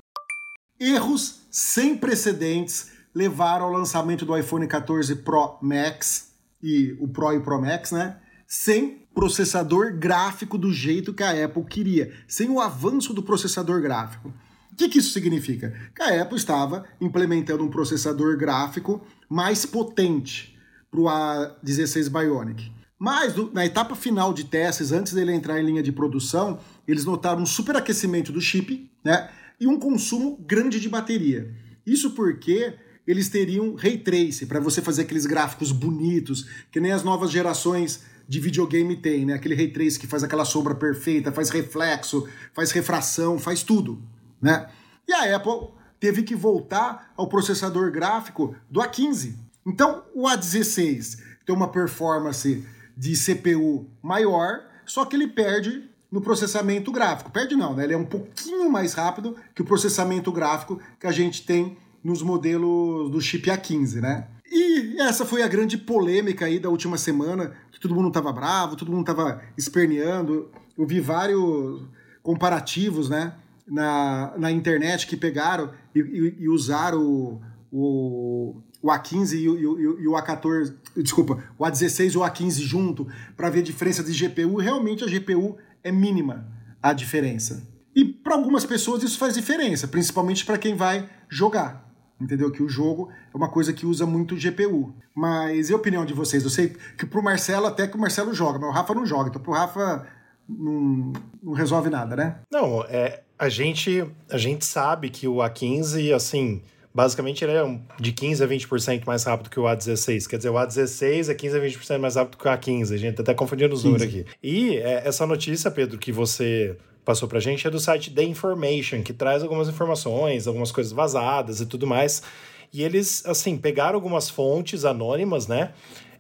[SPEAKER 1] Erros sem precedentes levaram ao lançamento do iPhone 14 Pro Max e o Pro e Pro Max, né? Sem processador gráfico do jeito que a Apple queria, sem o avanço do processador gráfico. O que, que isso significa? Que a Apple estava implementando um processador gráfico mais potente para o A16 Bionic. Mas na etapa final de testes, antes dele entrar em linha de produção, eles notaram um superaquecimento do chip né, e um consumo grande de bateria. Isso porque eles teriam ray trace para você fazer aqueles gráficos bonitos, que nem as novas gerações de videogame tem, né? Aquele ray trace que faz aquela sombra perfeita, faz reflexo, faz refração, faz tudo, né? E a Apple teve que voltar ao processador gráfico do A15. Então, o A16 tem uma performance de CPU maior, só que ele perde no processamento gráfico. Perde não, né? Ele é um pouquinho mais rápido que o processamento gráfico que a gente tem nos modelos do chip A15, né? E essa foi a grande polêmica aí da última semana, que todo mundo estava bravo, todo mundo estava esperneando. Eu vi vários comparativos, né, na, na internet que pegaram e, e, e usaram o, o, o A15 e o, e o A14, desculpa, o A16 e o A15 junto para ver a diferença de GPU. Realmente a GPU é mínima a diferença. E para algumas pessoas isso faz diferença, principalmente para quem vai jogar entendeu? Que o jogo é uma coisa que usa muito GPU. Mas e a opinião de vocês? Eu sei que pro Marcelo até que o Marcelo joga, mas o Rafa não joga, então pro Rafa não, não resolve nada, né?
[SPEAKER 2] Não, é, a gente a gente sabe que o A15, assim, basicamente ele é de 15 a 20% mais rápido que o A16. Quer dizer, o A16 é 15 a 20% mais rápido que o A15. A gente tá até confundindo os números aqui. E é, essa notícia, Pedro, que você passou pra gente é do site The Information, que traz algumas informações, algumas coisas vazadas e tudo mais. E eles, assim, pegaram algumas fontes anônimas, né?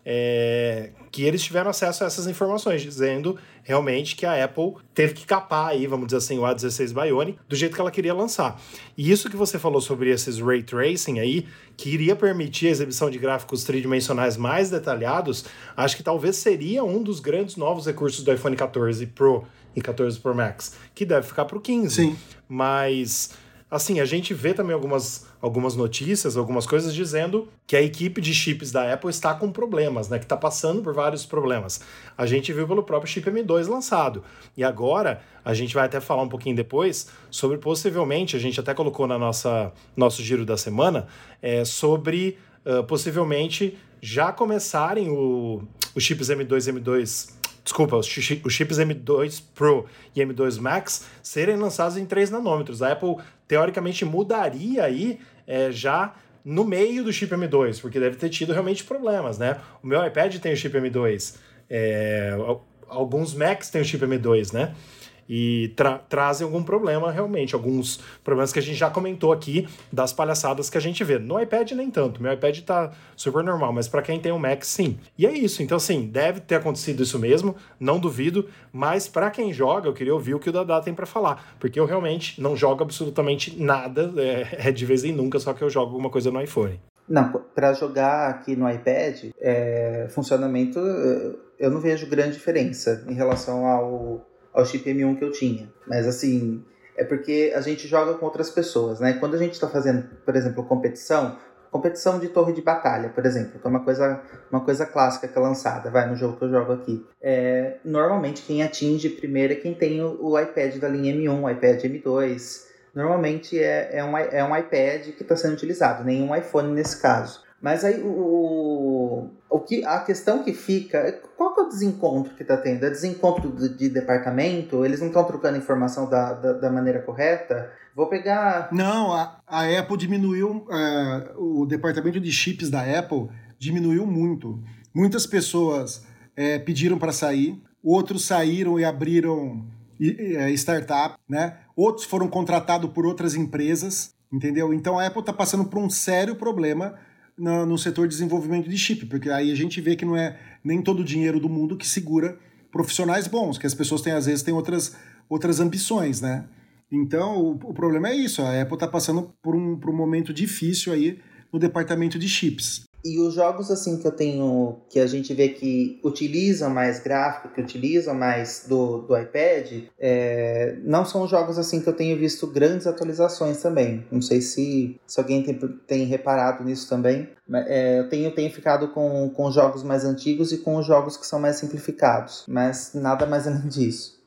[SPEAKER 2] É, que eles tiveram acesso a essas informações, dizendo realmente que a Apple teve que capar aí, vamos dizer assim, o A16 Bionic do jeito que ela queria lançar. E isso que você falou sobre esses ray tracing aí, que iria permitir a exibição de gráficos tridimensionais mais detalhados, acho que talvez seria um dos grandes novos recursos do iPhone 14 Pro e 14 Pro Max, que deve ficar para o 15.
[SPEAKER 1] Sim.
[SPEAKER 2] Mas, assim, a gente vê também algumas, algumas notícias, algumas coisas dizendo que a equipe de chips da Apple está com problemas, né? Que está passando por vários problemas. A gente viu pelo próprio chip M2 lançado. E agora, a gente vai até falar um pouquinho depois sobre possivelmente, a gente até colocou na nossa nosso giro da semana, é, sobre uh, possivelmente já começarem o, os chips M2 e M2 desculpa, os, chips M2 Pro e M2 Max serem lançados em 3 nanômetros. A Apple, teoricamente, mudaria aí é, já no meio do chip M2, porque deve ter tido realmente problemas, né? O meu iPad tem o chip M2, é, alguns Macs têm o chip M2, né? E tra trazem algum problema realmente, alguns problemas que a gente já comentou aqui das palhaçadas que a gente vê. No iPad nem tanto, meu iPad tá super normal, mas para quem tem um Mac sim. E é isso, então assim, deve ter acontecido isso mesmo, não duvido, mas para quem joga, eu queria ouvir o que o Dada tem para falar, porque eu realmente não jogo absolutamente nada, é, é de vez em nunca, só que eu jogo alguma coisa no iPhone.
[SPEAKER 3] Não, para jogar aqui no iPad, é, funcionamento, eu não vejo grande diferença em relação ao ao chip M1 que eu tinha. Mas assim, é porque a gente joga com outras pessoas, né? Quando a gente está fazendo, por exemplo, competição, competição de torre de batalha, por exemplo, que é uma coisa, uma coisa clássica que é lançada, vai no jogo que eu jogo aqui. É, normalmente quem atinge primeiro é quem tem o, o iPad da linha M1, o iPad M2, normalmente é, é, um, é um iPad que está sendo utilizado, nenhum iPhone nesse caso. Mas aí o, o que, a questão que fica, qual que é o desencontro que está tendo? É desencontro de, de, departamento? Eles não estão trocando informação da, da, da, maneira correta? Vou pegar.
[SPEAKER 1] Não, a, a Apple diminuiu, uh, o departamento de chips da Apple diminuiu muito. Muitas pessoas é, pediram para sair, outros saíram e abriram é, startup, né? Outros foram contratados por outras empresas, entendeu? Então a Apple está passando por um sério problema no, no setor de desenvolvimento de chip, porque aí a gente vê que não é nem todo o dinheiro do mundo que segura profissionais bons, que as pessoas têm, às vezes, têm outras, outras ambições, né? Então, o, o problema é isso, a Apple está passando por um, por um momento difícil aí no departamento de chips.
[SPEAKER 3] E os jogos assim que eu tenho, que a gente vê que utilizam mais gráfico, que utilizam mais do, do iPad, é, não são jogos assim que eu tenho visto grandes atualizações também. Não sei se, se alguém tem, tem reparado nisso também. É, eu tenho, tenho ficado com, com jogos mais antigos e com os jogos que são mais simplificados, mas nada mais além disso.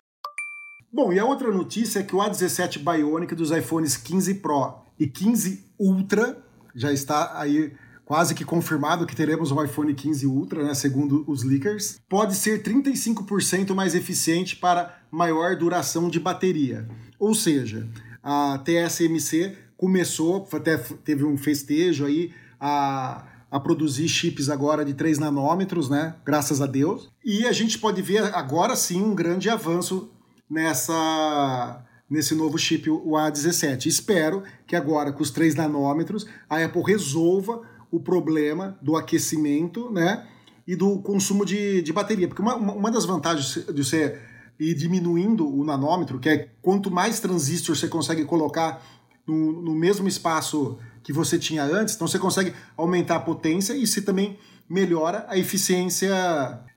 [SPEAKER 1] Bom, e a outra notícia é que o A17 Bionic dos iPhones 15 Pro e 15 Ultra já está aí quase que confirmado que teremos um iPhone 15 Ultra, né, segundo os leakers, pode ser 35% mais eficiente para maior duração de bateria. Ou seja, a TSMC começou, até teve um festejo aí, a, a produzir chips agora de 3 nanômetros, né? Graças a Deus. E a gente pode ver agora sim um grande avanço nessa nesse novo chip, o A17. Espero que agora, com os 3 nanômetros, a Apple resolva o problema do aquecimento, né? E do consumo de, de bateria. Porque uma, uma das vantagens de você ir diminuindo o nanômetro, que é quanto mais transistor você consegue colocar no, no mesmo espaço que você tinha antes, então você consegue aumentar a potência e você também melhora a eficiência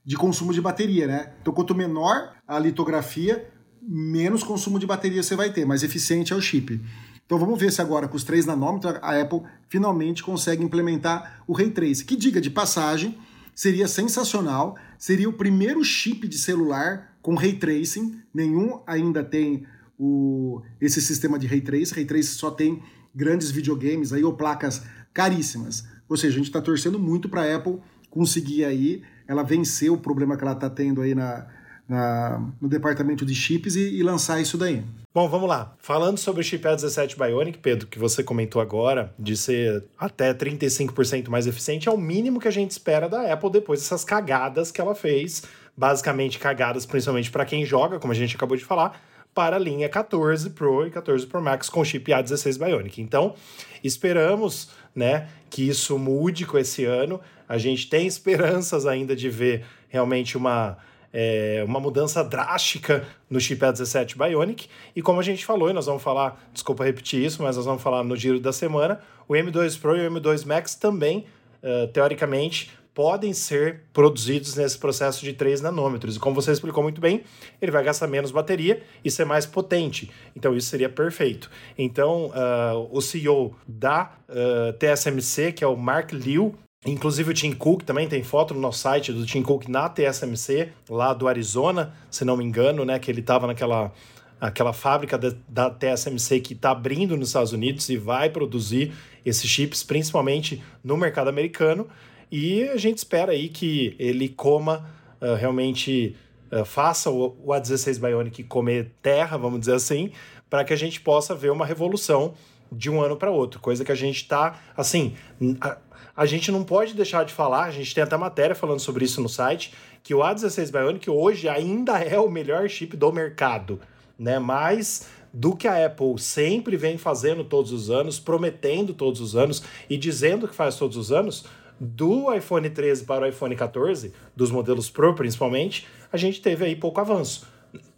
[SPEAKER 1] de consumo de bateria, né? Então, quanto menor a litografia, menos consumo de bateria você vai ter, mais eficiente é o chip. Então vamos ver se agora com os 3 nanômetros a Apple finalmente consegue implementar o Ray Trace, que diga de passagem, seria sensacional, seria o primeiro chip de celular com Ray Tracing, nenhum ainda tem o, esse sistema de Ray Trace, Ray Trace só tem grandes videogames aí ou placas caríssimas. Ou seja, a gente está torcendo muito para a Apple conseguir aí ela vencer o problema que ela está tendo aí na, na, no departamento de chips e, e, lançar isso daí.
[SPEAKER 2] Bom, vamos lá. Falando sobre o chip A17 Bionic, Pedro, que você comentou agora, de ser até 35% mais eficiente, é o mínimo que a gente espera da Apple depois dessas cagadas que ela fez. Basicamente, cagadas principalmente para quem joga, como a gente acabou de falar, para a linha 14 Pro e 14 Pro Max com chip A16 Bionic. Então, esperamos né, que isso mude com esse ano. A gente tem esperanças ainda de ver realmente uma é, uma mudança drástica no chip A17 Bionic. E como a gente falou, e nós vamos falar, desculpa repetir isso, mas nós vamos falar no giro da semana, o M2 Pro e o M2 Max também, uh, teoricamente, podem ser produzidos nesse processo de 3 nanômetros. E como você explicou muito bem, ele vai gastar menos bateria e ser mais potente. Então isso seria perfeito. Então uh, o CEO da uh, TSMC, que é o Mark Liu, Inclusive o Tim Cook também tem foto no nosso site do Tim Cook na TSMC, lá do Arizona, se não me engano, né? Que ele estava naquela aquela fábrica da, da TSMC que está abrindo nos Estados Unidos e vai produzir esses chips, principalmente no mercado americano. E a gente espera aí que ele coma uh, realmente, uh, faça o, o A16 Bionic comer terra, vamos dizer assim, para que a gente possa ver uma revolução de um ano para outro, coisa que a gente está, assim, a, a gente não pode deixar de falar, a gente tem até matéria falando sobre isso no site, que o A16 Bionic hoje ainda é o melhor chip do mercado, né? Mais do que a Apple sempre vem fazendo todos os anos, prometendo todos os anos e dizendo que faz todos os anos, do iPhone 13 para o iPhone 14, dos modelos Pro principalmente, a gente teve aí pouco avanço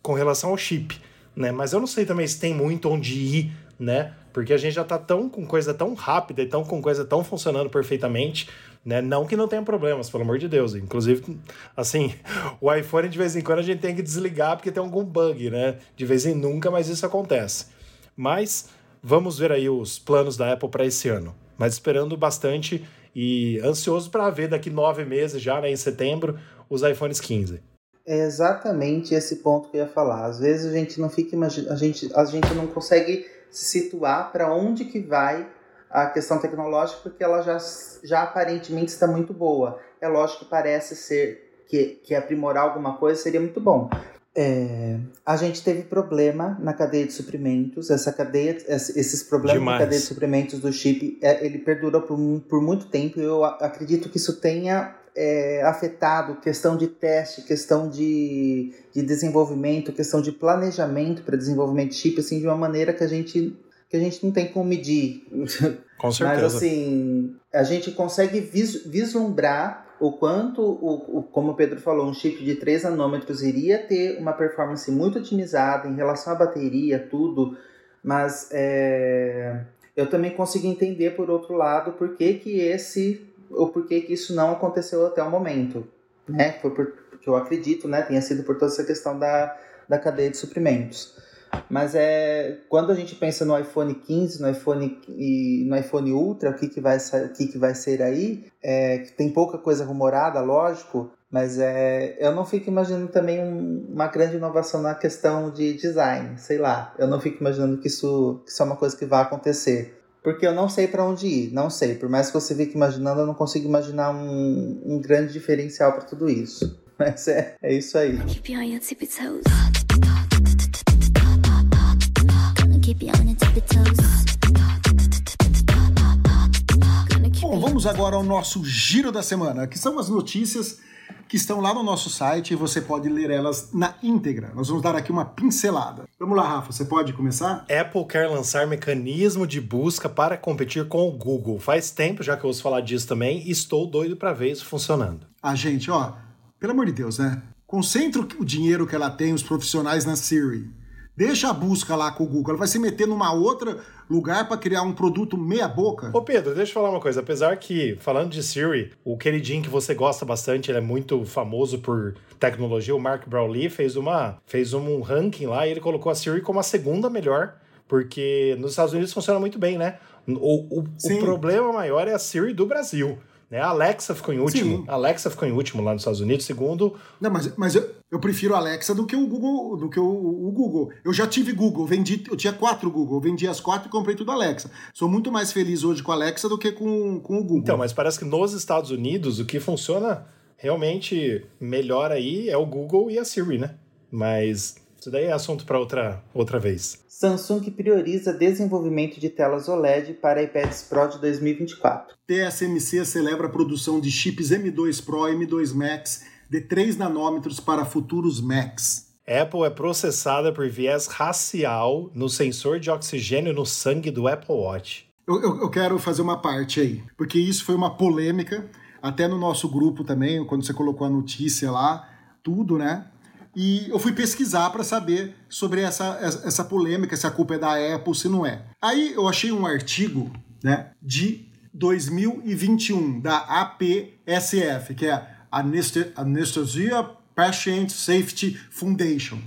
[SPEAKER 2] com relação ao chip, né? Mas eu não sei também se tem muito onde ir, né? Porque a gente já tá tão com coisa tão rápida e tão com coisa tão funcionando perfeitamente, né? Não que não tenha problemas, pelo amor de Deus. Inclusive, assim, o iPhone de vez em quando a gente tem que desligar porque tem algum bug, né? De vez em nunca, mas isso acontece. Mas vamos ver aí os planos da Apple para esse ano. Mas esperando bastante e ansioso para ver daqui nove meses já, né, em setembro, os iPhones 15.
[SPEAKER 3] É exatamente esse ponto que eu ia falar. Às vezes a gente não fica a gente, a gente não consegue se situar para onde que vai a questão tecnológica, porque ela já, já aparentemente está muito boa. É lógico que parece ser que, que aprimorar alguma coisa seria muito bom. É, a gente teve problema na cadeia de suprimentos. Essa cadeia, esses problemas Demais. na cadeia de suprimentos do chip, é, ele perdurou por, por muito tempo. Eu acredito que isso tenha é, afetado questão de teste, questão de, de desenvolvimento, questão de planejamento para desenvolvimento de chip, assim, de uma maneira que a gente que a gente não tem como medir.
[SPEAKER 2] Com certeza.
[SPEAKER 3] Mas assim, a gente consegue vis vislumbrar o quanto, o, o, como o Pedro falou, um chip de 3 nanômetros iria ter uma performance muito otimizada em relação à bateria, tudo, mas é, eu também consigo entender, por outro lado, por que, que esse, ou por que, que isso não aconteceu até o momento. Né? Foi por, porque eu acredito, né, tenha sido por toda essa questão da, da cadeia de suprimentos. Mas é quando a gente pensa no iPhone 15, no iPhone e no iPhone Ultra, o que, que, vai, o que, que vai ser aí, é, tem pouca coisa rumorada, lógico, mas é, eu não fico imaginando também um, uma grande inovação na questão de design, sei lá. Eu não fico imaginando que isso, que isso é uma coisa que vai acontecer. Porque eu não sei para onde ir, não sei. Por mais que você fique imaginando, eu não consigo imaginar um, um grande diferencial para tudo isso. Mas é, é isso aí. Keep your toes.
[SPEAKER 1] Bom, vamos agora ao nosso giro da semana, que são as notícias que estão lá no nosso site e você pode ler elas na íntegra. Nós vamos dar aqui uma pincelada. Vamos lá, Rafa, você pode começar?
[SPEAKER 2] Apple quer lançar mecanismo de busca para competir com o Google. Faz tempo já que eu ouço falar disso também e estou doido para ver isso funcionando.
[SPEAKER 1] A gente, ó, pelo amor de Deus, né? Concentra o dinheiro que ela tem, os profissionais na Siri Deixa a busca lá com o Google. Ela vai se meter numa outra lugar para criar um produto meia boca.
[SPEAKER 2] Ô Pedro, deixa eu falar uma coisa. Apesar que, falando de Siri, o queridinho que você gosta bastante, ele é muito famoso por tecnologia, o Mark Brownlee fez, uma, fez um ranking lá e ele colocou a Siri como a segunda melhor, porque nos Estados Unidos funciona muito bem, né? O, o, o problema maior é a Siri do Brasil. Né? A Alexa ficou em último. Sim. A Alexa ficou em último lá nos Estados Unidos, segundo.
[SPEAKER 1] Não, mas, mas eu, eu prefiro a Alexa do que o Google, do que o, o, Google. Eu já tive Google, vendi, eu tinha quatro Google, vendi as quatro e comprei tudo Alexa. Sou muito mais feliz hoje com a Alexa do que com, com o Google.
[SPEAKER 2] Então, mas parece que nos Estados Unidos o que funciona realmente melhor aí é o Google e a Siri, né? Mas isso daí é assunto para outra, outra vez.
[SPEAKER 3] Samsung prioriza desenvolvimento de telas OLED para iPads Pro de 2024.
[SPEAKER 1] TSMC celebra a produção de chips M2 Pro e M2 Max de 3 nanômetros para futuros Macs.
[SPEAKER 2] Apple é processada por viés racial no sensor de oxigênio no sangue do Apple Watch.
[SPEAKER 1] Eu, eu, eu quero fazer uma parte aí, porque isso foi uma polêmica, até no nosso grupo também, quando você colocou a notícia lá, tudo, né? E eu fui pesquisar para saber sobre essa, essa polêmica, se a culpa é da Apple, se não é. Aí eu achei um artigo né, de 2021 da APSF, que é Anesthesia Patient Safety Foundation.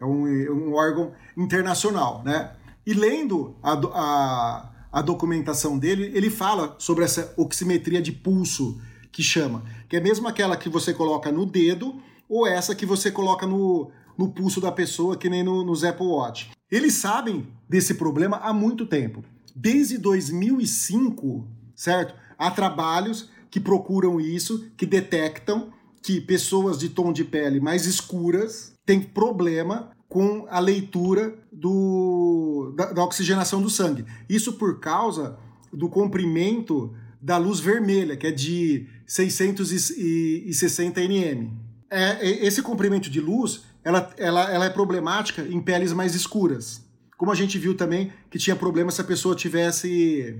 [SPEAKER 1] É um, é um órgão internacional, né? E lendo a, a, a documentação dele, ele fala sobre essa oximetria de pulso, que chama, que é mesmo aquela que você coloca no dedo ou essa que você coloca no, no pulso da pessoa, que nem no, nos Apple Watch. Eles sabem desse problema há muito tempo. Desde 2005, certo? Há trabalhos que procuram isso, que detectam que pessoas de tom de pele mais escuras têm problema com a leitura do, da, da oxigenação do sangue. Isso por causa do comprimento da luz vermelha, que é de 660 nm é, esse comprimento de luz ela, ela, ela é problemática em peles mais escuras. Como a gente viu também que tinha problema se a pessoa tivesse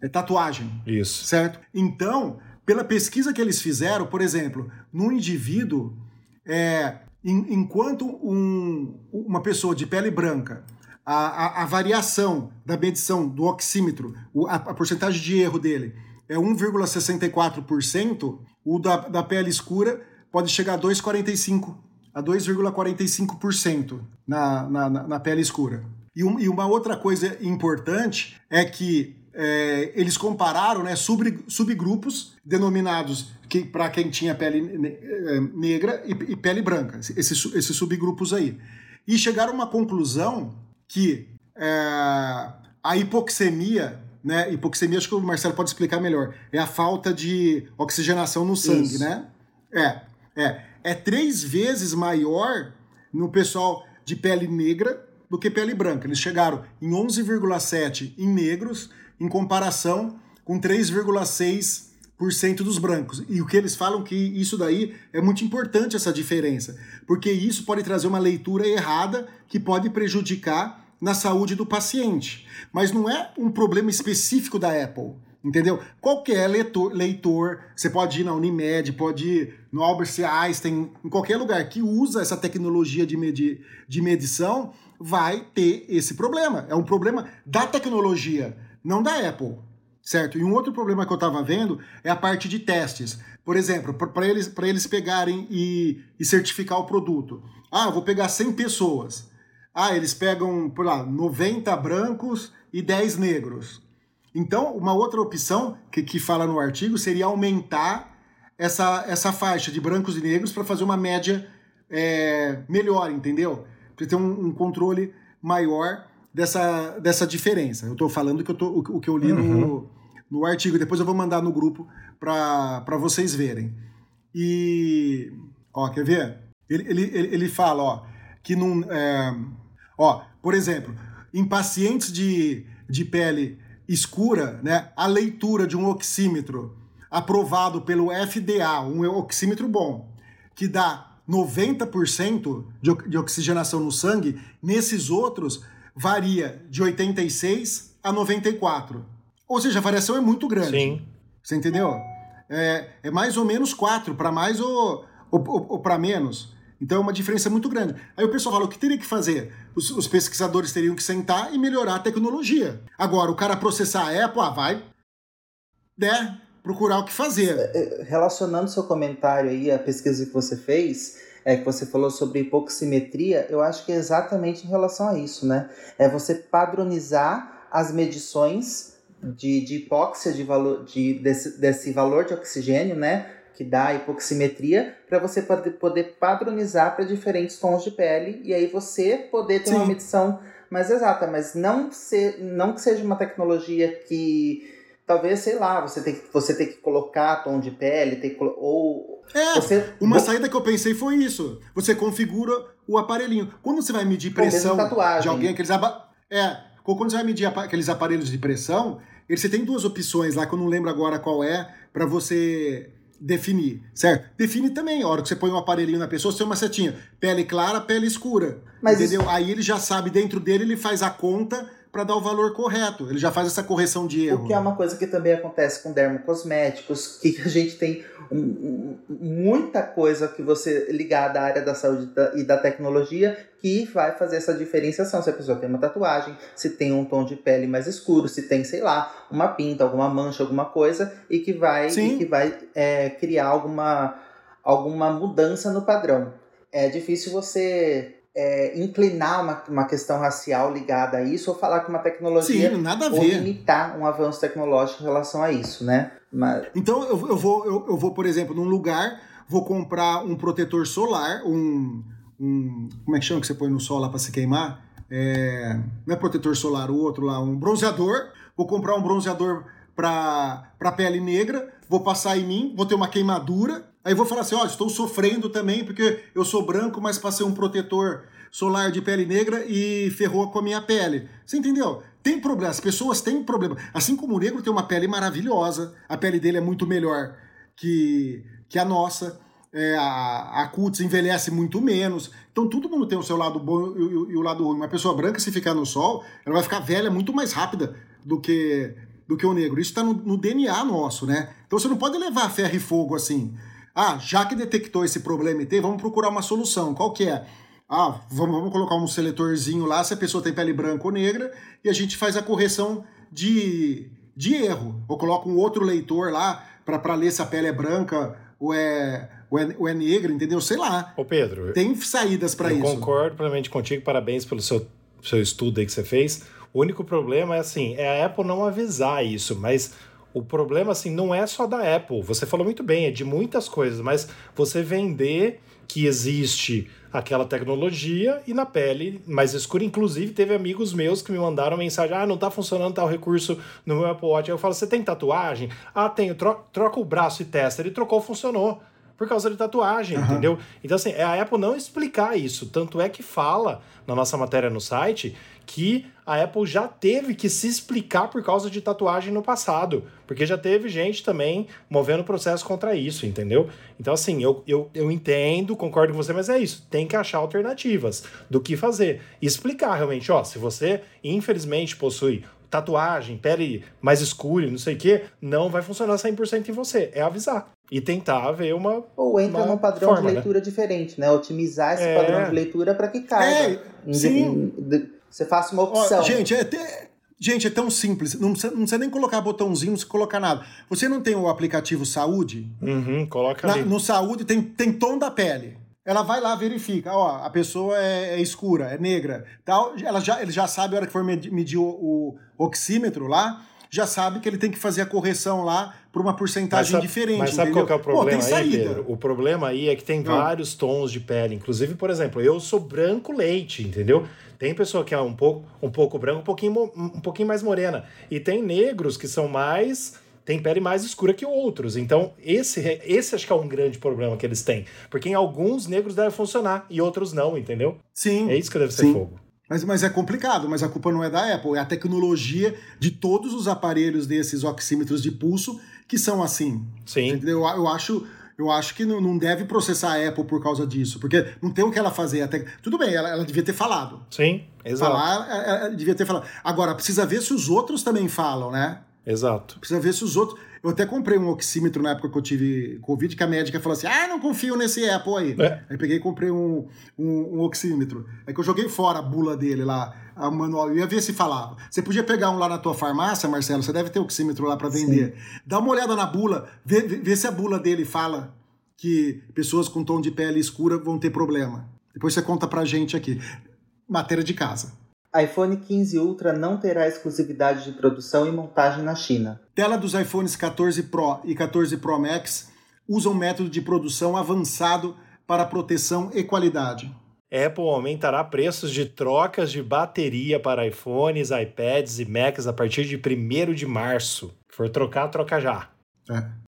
[SPEAKER 1] é, tatuagem.
[SPEAKER 2] Isso.
[SPEAKER 1] Certo? Então, pela pesquisa que eles fizeram, por exemplo, num indivíduo, é, em, enquanto um, uma pessoa de pele branca, a, a, a, variação da medição do oxímetro, a, a porcentagem de erro dele é 1,64%, o da, da pele escura pode chegar a 2,45%, a 2,45% na, na, na pele escura. E, um, e, uma outra coisa importante é que é, eles compararam né, sub, subgrupos denominados que, para quem tinha pele é, negra e, e pele branca, esses, esses subgrupos aí. E chegaram a uma conclusão que é, a hipoxemia, né? Hipoxemia, acho que o Marcelo pode explicar melhor. É a falta de oxigenação no sangue, Isso. né? É, é. É três vezes maior no pessoal de pele negra do que pele branca. Eles chegaram em 11,7 em negros, em comparação com 3,6% dos brancos. E o que eles falam que isso daí é muito importante essa diferença, porque isso pode trazer uma leitura errada que pode prejudicar na saúde do paciente. Mas não é um problema específico da Apple. Entendeu? Qualquer leitor, leitor, você pode ir na Unimed, pode ir no Albert Einstein, em qualquer lugar que usa essa tecnologia de, de medição, vai ter esse problema. É um problema da tecnologia, não da Apple. Certo? E um outro problema que eu estava vendo é a parte de testes. Por exemplo, para eles, eles pegarem e, e certificar o produto. Ah, eu vou pegar 100 pessoas. Ah, eles pegam, por lá, 90 brancos e 10 negros. Então, uma outra opção que, que fala no artigo seria aumentar essa, essa faixa de brancos e negros para fazer uma média é, melhor, entendeu? Para ter um, um, controle maior dessa, dessa diferença. Eu estou falando que eu tô, o, o que eu li uhum. no, no artigo, depois eu vou mandar no grupo para vocês verem. E, ó, quer ver? Ele, ele, ele fala, ó, que não. É, Ó, por exemplo, em pacientes de, de pele escura, né, a leitura de um oxímetro aprovado pelo FDA, um oxímetro bom, que dá 90% de, oxigenação no sangue, nesses outros varia de 86 a 94. Ou seja, a variação é muito grande.
[SPEAKER 2] Sim.
[SPEAKER 1] Você entendeu? É, é mais ou menos 4, para mais ou, ou, ou para menos. Então é uma diferença muito grande. Aí o pessoal fala: o que teria que fazer? Os, os, pesquisadores teriam que sentar e melhorar a tecnologia. Agora, o cara processar a Apple, ah, vai. Né? Procurar o que fazer. É,
[SPEAKER 3] é, relacionando seu comentário aí, a pesquisa que você fez, é, que você falou sobre hipoximetria, eu acho que é exatamente em relação a isso, né? É você padronizar as medições de, de hipóxia de valor, de, desse, desse valor de oxigênio, né? Que dá a hipoximetria, para você poder padronizar para diferentes tons de pele e aí você poder ter Sim. uma medição mais exata, mas não, ser, não que seja uma tecnologia que talvez, sei lá, você tem que, você tem que colocar tom de pele, tem que, ou
[SPEAKER 1] é,
[SPEAKER 3] você...
[SPEAKER 1] uma saída que eu pensei foi isso. Você configura o aparelhinho. Quando você vai medir pressão de alguém, aqueles aba... é, quando você vai medir aqueles aparelhos de pressão, você tem duas opções lá que eu não lembro agora qual é, para você definir, certo? Define também, a hora que você põe um aparelhinho na pessoa, você tem uma setinha, pele clara, pele escura, Mas entendeu? Isso... Aí ele já sabe, dentro dele, ele faz a conta para dar o valor correto. Ele já faz essa correção de erro.
[SPEAKER 3] O que é uma coisa que também acontece com dermocosméticos, que a gente tem um, muita coisa que você ligada à área da saúde e da tecnologia que vai fazer essa diferenciação. Se a pessoa tem uma tatuagem, se tem um tom de pele mais escuro, se tem, sei lá, uma pinta, alguma mancha, alguma coisa, e que vai, e que vai é, criar alguma, alguma mudança no padrão. É difícil você é, inclinar uma, uma questão racial ligada a isso ou falar que uma tecnologia
[SPEAKER 1] Sim, nada a ver.
[SPEAKER 3] ou limitar um avanço tecnológico em relação a isso, né?
[SPEAKER 1] Mas... Então eu, eu, vou, eu, eu vou, por exemplo, num lugar, vou comprar um protetor solar, um, um como é que chama que você põe no sol lá para se queimar? É, não é protetor solar, o outro lá, um bronzeador. Vou comprar um bronzeador para pele negra, vou passar em mim, vou ter uma queimadura, Aí vou falar assim, ó, estou sofrendo também porque eu sou branco, mas passei um protetor solar de pele negra e ferrou com a minha pele. Você entendeu? Tem problema, as pessoas têm problema. Assim como o negro tem uma pele maravilhosa, a pele dele é muito melhor que, que a nossa. É, a, a cutis envelhece muito menos. Então todo mundo tem o seu lado bom e, e, e, o lado ruim. Uma pessoa branca, se ficar no sol, ela vai ficar velha muito mais rápida do que, do que o negro. Isso está no, no DNA nosso, né? Então você não pode levar ferro e fogo assim. Ah, já que detectou esse problema e tem, vamos procurar uma solução. Qual que é? Ah, vamos, vamos colocar um seletorzinho lá, se a pessoa tem pele branca ou negra, e a gente faz a correção de, de erro. Ou coloca um outro leitor lá para ler se a pele é branca ou é, ou é, ou é negra, entendeu? Sei lá.
[SPEAKER 2] Ô Pedro.
[SPEAKER 1] Tem saídas para isso.
[SPEAKER 2] Concordo plenamente contigo, parabéns pelo seu, seu estudo aí que você fez. O único problema é assim, é a Apple não avisar isso, mas O problema, assim, não é só da Apple. Você falou muito bem, é de muitas coisas, mas você vender que existe aquela tecnologia e na pele mais escura. Inclusive, teve amigos meus que me mandaram mensagem: ah, não tá funcionando tal recurso no meu Apple Watch. Aí eu falo: você tem tatuagem? Ah, tenho. Tro troca o braço e testa. Ele trocou, funcionou por causa de tatuagem, uhum. entendeu? Então, assim, é a Apple não explicar isso. Tanto é que fala na nossa matéria no site que a Apple já teve que se explicar por causa de tatuagem no passado, porque já teve gente também movendo processo contra isso, entendeu? Então, assim, eu, eu, eu entendo, concordo com você, mas é isso, tem que achar alternativas do que fazer. Explicar realmente, ó, se você infelizmente possui tatuagem, pele mais escura, não sei o que, não vai funcionar 100% em você. É avisar. E tentar ver uma.
[SPEAKER 3] Ou entra
[SPEAKER 2] uma
[SPEAKER 3] num padrão
[SPEAKER 2] forma,
[SPEAKER 3] de leitura
[SPEAKER 2] né?
[SPEAKER 3] diferente, né? Otimizar esse
[SPEAKER 2] É.
[SPEAKER 3] padrão de leitura para que caiba.
[SPEAKER 1] É, sim.
[SPEAKER 3] Você faça uma
[SPEAKER 1] Ó,
[SPEAKER 3] opção.
[SPEAKER 1] gente, é até- gente, é tão simples. Não precisa, não precisa nem colocar botãozinho, não precisa colocar nada. Você não tem o aplicativo Saúde?
[SPEAKER 2] Uhum, coloca
[SPEAKER 1] Na-
[SPEAKER 2] ali.
[SPEAKER 1] no Saúde tem, tem tom da pele. Ela vai lá, verifica. Ó, a pessoa é, é escura, é negra. Tal. Ela já, ele já sabe a hora que for med- medir o, o oxímetro lá, já sabe que ele tem que fazer a correção lá por uma porcentagem
[SPEAKER 2] sabe-
[SPEAKER 1] diferente.
[SPEAKER 2] Mas sabe
[SPEAKER 1] entendeu?
[SPEAKER 2] qual que é o
[SPEAKER 1] Pô,
[SPEAKER 2] problema
[SPEAKER 1] tem
[SPEAKER 2] aí. Pedro? O problema aí é que tem
[SPEAKER 1] Ah.
[SPEAKER 2] vários tons de pele. Inclusive, por exemplo, eu sou branco leite, entendeu? Tem pessoa que é um pouco, um pouco branco, um pouquinho, um pouquinho mais morena. E tem negros que são mais. tem pele mais escura que outros. Então, esse, esse acho que é um grande problema que eles têm. Porque em alguns negros deve funcionar e outros não, entendeu?
[SPEAKER 1] Sim.
[SPEAKER 2] É isso que deve ser
[SPEAKER 1] Sim.
[SPEAKER 2] fogo.
[SPEAKER 1] Mas, mas é complicado, mas a culpa não é da Apple, é a tecnologia de todos os aparelhos desses oxímetros de pulso que são assim.
[SPEAKER 2] Sim.
[SPEAKER 1] Entendeu? Eu, eu acho, eu acho que não, não deve processar a Apple por causa disso, porque não tem o que ela fazer. Até... Tudo bem, ela, ela devia ter falado.
[SPEAKER 2] Sim, exato.
[SPEAKER 1] Falar, ela, ela devia ter falado. Agora, precisa ver se os outros também falam, né?
[SPEAKER 2] Exato.
[SPEAKER 1] Precisa ver se os outros. Eu até comprei um oxímetro na época que eu tive Covid, que a médica falou assim: ah, não confio nesse Apple aí.
[SPEAKER 2] É.
[SPEAKER 1] Aí peguei e comprei um, um, um oxímetro. Aí que eu joguei fora a bula dele lá, a manual. Eu ia ver se falava. Você podia pegar um lá na tua farmácia, Marcelo, você deve ter oxímetro lá para vender. Dá uma olhada na bula, vê, vê, vê se a bula dele fala que pessoas com tom de pele escura vão ter problema. Depois você conta pra gente aqui. Matéria de casa.
[SPEAKER 3] iPhone 15 Ultra não terá exclusividade de produção e montagem na China.
[SPEAKER 1] Tela dos iPhones 14 Pro e 14 Pro Max usam método de produção avançado para proteção e qualidade.
[SPEAKER 2] Apple aumentará preços de trocas de bateria para iPhones, iPads e Macs a partir de 1 de março. Se for trocar, troca já.
[SPEAKER 1] É.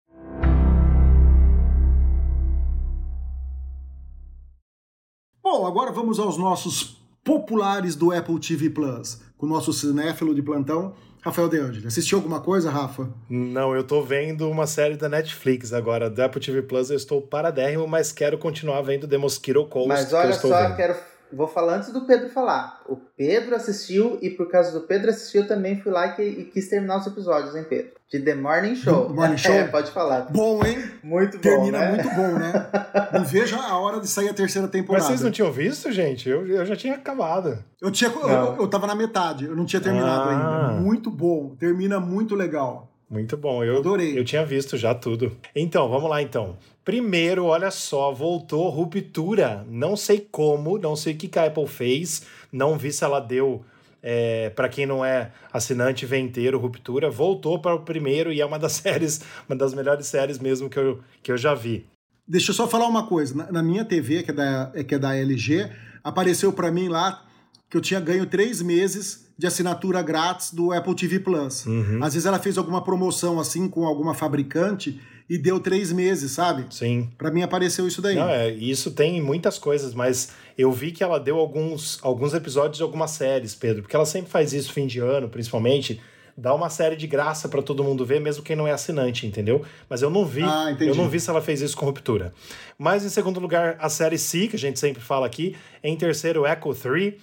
[SPEAKER 1] Bom, agora vamos aos nossos populares do Apple TV Plus, com o nosso cinéfilo de plantão, Rafael De Angeli. Assistiu alguma coisa, Rafa?
[SPEAKER 2] Não, eu tô vendo uma série da Netflix agora, do Apple TV Plus, eu estou paradérrimo, mas quero continuar vendo The Mosquito Coast,
[SPEAKER 3] Mas
[SPEAKER 2] que eu
[SPEAKER 3] olha
[SPEAKER 2] estou
[SPEAKER 3] só,
[SPEAKER 2] vendo.
[SPEAKER 3] quero. Vou falar antes do Pedro falar. O Pedro assistiu e por causa do Pedro assistir, eu também fui lá e, e quis terminar os episódios, hein, Pedro? De The Morning Show.
[SPEAKER 1] The Morning Show?
[SPEAKER 3] É, pode falar.
[SPEAKER 1] Bom, hein?
[SPEAKER 3] Muito bom,
[SPEAKER 1] Termina
[SPEAKER 3] né?
[SPEAKER 1] muito bom, né? Não vejo a hora de sair a terceira temporada.
[SPEAKER 2] Mas vocês não tinham visto, gente? Eu, eu já tinha acabado.
[SPEAKER 1] Eu, tinha, eu, eu tava na metade, eu não tinha terminado
[SPEAKER 2] Ah.
[SPEAKER 1] ainda. Muito bom, termina muito legal.
[SPEAKER 2] Muito bom, eu
[SPEAKER 1] Adorei.
[SPEAKER 2] Eu tinha visto já tudo. Então, vamos lá então. Primeiro, olha só, voltou Ruptura. Não sei como, não sei o que a Apple fez, não vi se ela deu é, para quem não é assinante vê inteiro Ruptura. Voltou para o primeiro e é uma das séries, uma das melhores séries mesmo que eu, que eu já vi.
[SPEAKER 1] Deixa eu só falar uma coisa. Na, na minha TV, que é da, é que é da LG, apareceu pra mim lá que eu tinha ganho três meses de assinatura grátis do Apple TV Plus.
[SPEAKER 2] Uhum.
[SPEAKER 1] Às vezes ela fez alguma promoção assim com alguma fabricante e deu três meses, sabe?
[SPEAKER 2] Sim.
[SPEAKER 1] Pra mim apareceu isso daí.
[SPEAKER 2] Não, é, isso tem em muitas coisas, mas eu vi que ela deu alguns, alguns episódios de algumas séries, Pedro, porque ela sempre faz isso fim de ano, principalmente. Dá uma série de graça pra todo mundo ver, mesmo quem não é assinante, entendeu? Mas eu não vi,
[SPEAKER 1] Ah,
[SPEAKER 2] eu não vi se ela fez isso com ruptura. Mas em segundo lugar, a série C, que a gente sempre fala aqui. Em terceiro, Echo 3.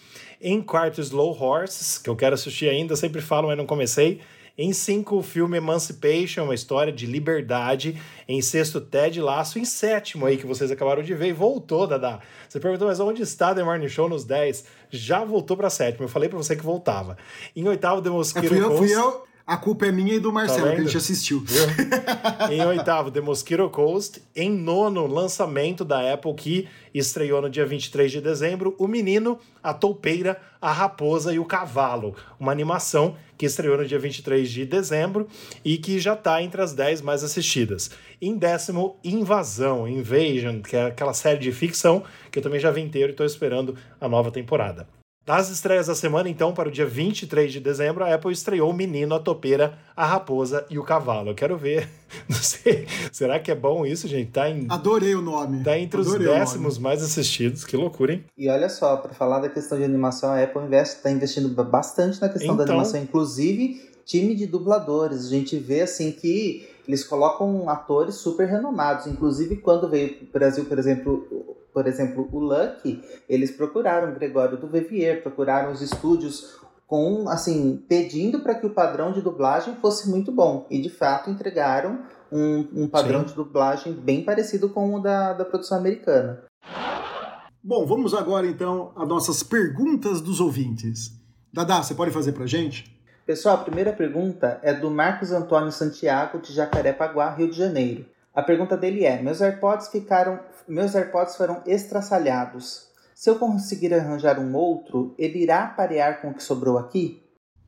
[SPEAKER 2] Em quarto, Slow Horses, que eu quero assistir ainda, sempre falo, mas não comecei. Em cinco, o filme Emancipation, uma história de liberdade. Em sexto, Ted Laço. Em sétimo, aí que vocês acabaram de ver, e voltou, Dadá. Você perguntou, mas onde está The Morning Show nos 10? Já voltou pra sétimo. Eu falei pra você que voltava. Em oitavo, The
[SPEAKER 1] É,
[SPEAKER 2] Mosquito
[SPEAKER 1] fui eu, fui
[SPEAKER 2] Coast.
[SPEAKER 1] eu. A culpa é minha e do Marcelo,
[SPEAKER 2] Tá
[SPEAKER 1] que a gente assistiu.
[SPEAKER 2] em oitavo, The Mosquito Coast. Em nono, lançamento da Apple, que estreou no dia 23 de dezembro, O Menino, a Toupeira, a Raposa e o Cavalo. Uma animação que estreou no dia 23 de dezembro e que já está entre as 10 mais assistidas. Em décimo, Invasão, Invasion, que é aquela série de ficção que eu também já vi inteiro e estou esperando a nova temporada. Das estreias da semana, então, para o dia 23 de dezembro, a Apple estreou o Menino, a Topeira, a Raposa e o Cavalo. Eu quero ver. Não sei. Será que é bom isso, gente? Tá, em,
[SPEAKER 1] Adorei o nome.
[SPEAKER 2] tá entre os
[SPEAKER 1] Adorei o nome.
[SPEAKER 2] décimos mais assistidos. Que loucura, hein?
[SPEAKER 3] E olha só, para falar da questão de animação, a Apple está investindo bastante na questão da
[SPEAKER 2] Então.
[SPEAKER 3] animação, inclusive time de dubladores. A gente vê assim que eles colocam atores super renomados. Inclusive, quando veio para o Brasil, por exemplo, por exemplo, o Lucky, eles procuraram o Gregório do Vivier, procuraram os estúdios com assim pedindo para que o padrão de dublagem fosse muito bom e de fato entregaram um, um padrão
[SPEAKER 2] Sim.
[SPEAKER 3] de dublagem bem parecido com o da, da produção americana.
[SPEAKER 1] Bom, vamos agora então às nossas perguntas dos ouvintes. Dadá, você pode fazer pra gente?
[SPEAKER 3] Pessoal, a primeira pergunta é do Marcos Antônio Santiago, de Jacarepaguá, Rio de Janeiro. A pergunta dele é: Meus AirPods ficaram. Meus AirPods foram estraçalhados. Se eu conseguir arranjar um outro, ele irá parear com o que sobrou aqui?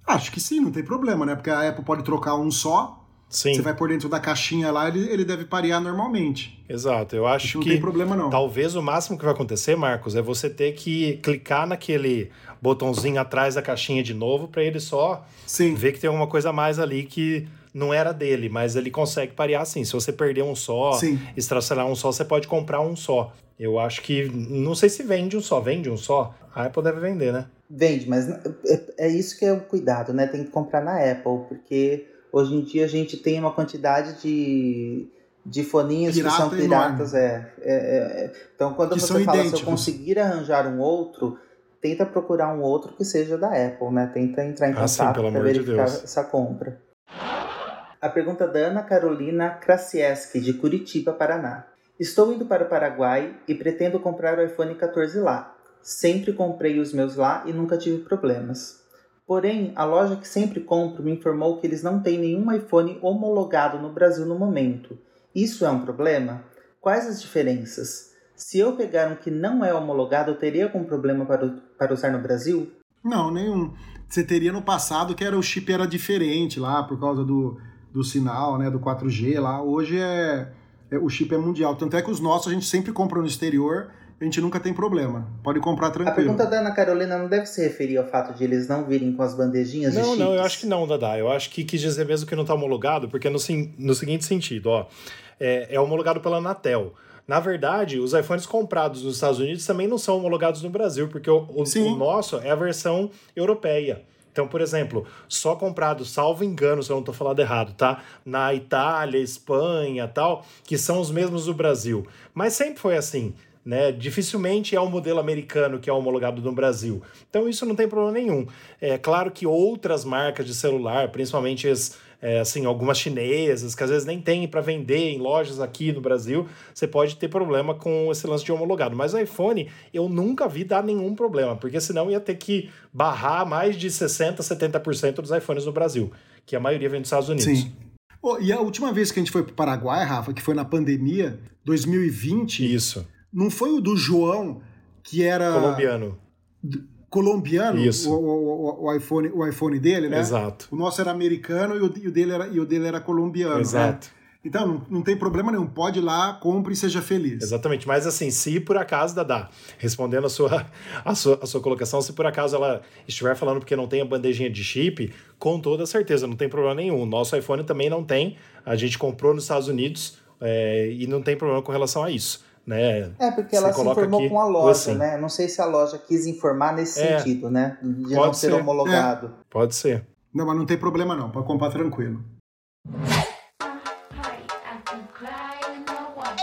[SPEAKER 1] Acho que sim, não tem problema, né? Porque a Apple pode trocar um só,
[SPEAKER 2] Sim,
[SPEAKER 1] você vai por dentro da caixinha lá, ele, ele deve parear normalmente.
[SPEAKER 2] exato. Eu acho
[SPEAKER 1] não
[SPEAKER 2] que
[SPEAKER 1] tem problema não.
[SPEAKER 2] talvez o máximo que vai acontecer, Marcos, é você ter que clicar naquele botãozinho atrás da caixinha de novo para ele só
[SPEAKER 1] Sim.
[SPEAKER 2] ver que tem alguma coisa a mais ali que não era dele, mas ele consegue parear assim. Se você perder um só,
[SPEAKER 1] Sim.
[SPEAKER 2] estraçalhar um só, você pode comprar um só. Eu acho que. Não sei se vende um só. Vende um só? A Apple deve vender, né?
[SPEAKER 3] Vende, mas é, é isso que é o cuidado, né? Tem que comprar na Apple, porque hoje em dia a gente tem uma quantidade de, de foninhos
[SPEAKER 1] Pirata
[SPEAKER 3] que são piratas. É, é, é. Então, quando
[SPEAKER 1] Que
[SPEAKER 3] você fala se eu
[SPEAKER 1] idênticos.
[SPEAKER 3] conseguir arranjar um outro, tenta procurar um outro que seja da Apple, né? Tenta entrar em
[SPEAKER 2] Ah, sim,
[SPEAKER 3] contato
[SPEAKER 2] pelo
[SPEAKER 3] para
[SPEAKER 2] amor de
[SPEAKER 3] verificar
[SPEAKER 2] Deus.
[SPEAKER 3] essa compra. A pergunta da Ana Carolina Krasieski, de Curitiba, Paraná. Estou indo para o Paraguai e pretendo comprar o iPhone 14 lá. Sempre comprei os meus lá e nunca tive problemas. Porém, a loja que sempre compro me informou que eles não têm nenhum iPhone homologado no Brasil no momento. Isso é um problema? Quais as diferenças? Se eu pegar um que não é homologado, eu teria algum problema para, para usar no Brasil?
[SPEAKER 1] Não, nenhum. Você teria no passado que era o chip era diferente lá por causa do, do sinal, né, do 4G lá. Hoje é, é- o chip é mundial. Tanto é que os nossos a gente sempre compra no exterior, a gente nunca tem problema. Pode comprar
[SPEAKER 3] A
[SPEAKER 1] tranquilo.
[SPEAKER 3] pergunta da Ana Carolina não deve se referir ao fato de eles não virem com as bandejinhas de
[SPEAKER 2] Não,
[SPEAKER 3] chips?
[SPEAKER 2] não, eu acho que não, Dadá. Eu acho que quis dizer mesmo que não está homologado, porque no, sim- no seguinte sentido, ó, é, é homologado pela Anatel. Na verdade, os iPhones comprados nos Estados Unidos também não são homologados no Brasil, porque o, o- o nosso é a versão europeia. Então, por exemplo, só comprado, salvo engano, se eu não estou falando errado, tá? Na Itália, Espanha tal, que são os mesmos do Brasil. Mas sempre foi assim. Né? Dificilmente é o modelo americano que é homologado no Brasil. Então isso não tem problema nenhum. É claro que outras marcas de celular, principalmente as, é, assim, algumas chinesas, que às vezes nem tem para vender em lojas aqui no Brasil, você pode ter problema com esse lance de homologado. Mas o iPhone eu nunca vi dar nenhum problema, porque senão ia ter que barrar mais de 60%, 70% dos iPhones no Brasil, que a maioria vem dos Estados Unidos.
[SPEAKER 1] Sim. Ô, e a última vez que a gente foi pro Paraguai, Rafa, que foi na pandemia, 2020,
[SPEAKER 2] Isso.
[SPEAKER 1] não foi o do João, que era
[SPEAKER 2] Colombiano.
[SPEAKER 1] Colombiano,
[SPEAKER 2] Isso.
[SPEAKER 1] O, o- o- iPhone, o iPhone dele, né?
[SPEAKER 2] Exato.
[SPEAKER 1] O nosso era americano e o, e o dele, era, e o dele era colombiano. né?
[SPEAKER 2] Exato.
[SPEAKER 1] Então, não, não tem problema nenhum. Pode ir lá, compre e seja feliz.
[SPEAKER 2] Exatamente, mas assim, se por acaso, Dadá, respondendo a sua, a sua, a sua colocação, se por acaso ela estiver falando porque não tem a bandejinha de chip, com toda certeza, não tem problema nenhum. O nosso iPhone também não tem, a gente comprou nos Estados Unidos é, e não tem problema com relação a isso. Né?
[SPEAKER 3] É, porque
[SPEAKER 2] Você
[SPEAKER 3] ela se informou
[SPEAKER 2] aqui
[SPEAKER 3] com a loja,
[SPEAKER 2] assim.
[SPEAKER 3] né? Não sei se a loja quis informar nesse
[SPEAKER 2] É.
[SPEAKER 3] sentido, né? De
[SPEAKER 2] Pode
[SPEAKER 3] não ser
[SPEAKER 2] ser.
[SPEAKER 3] homologado.
[SPEAKER 2] Pode ser.
[SPEAKER 1] Não, mas não tem problema não. Pode comprar tranquilo.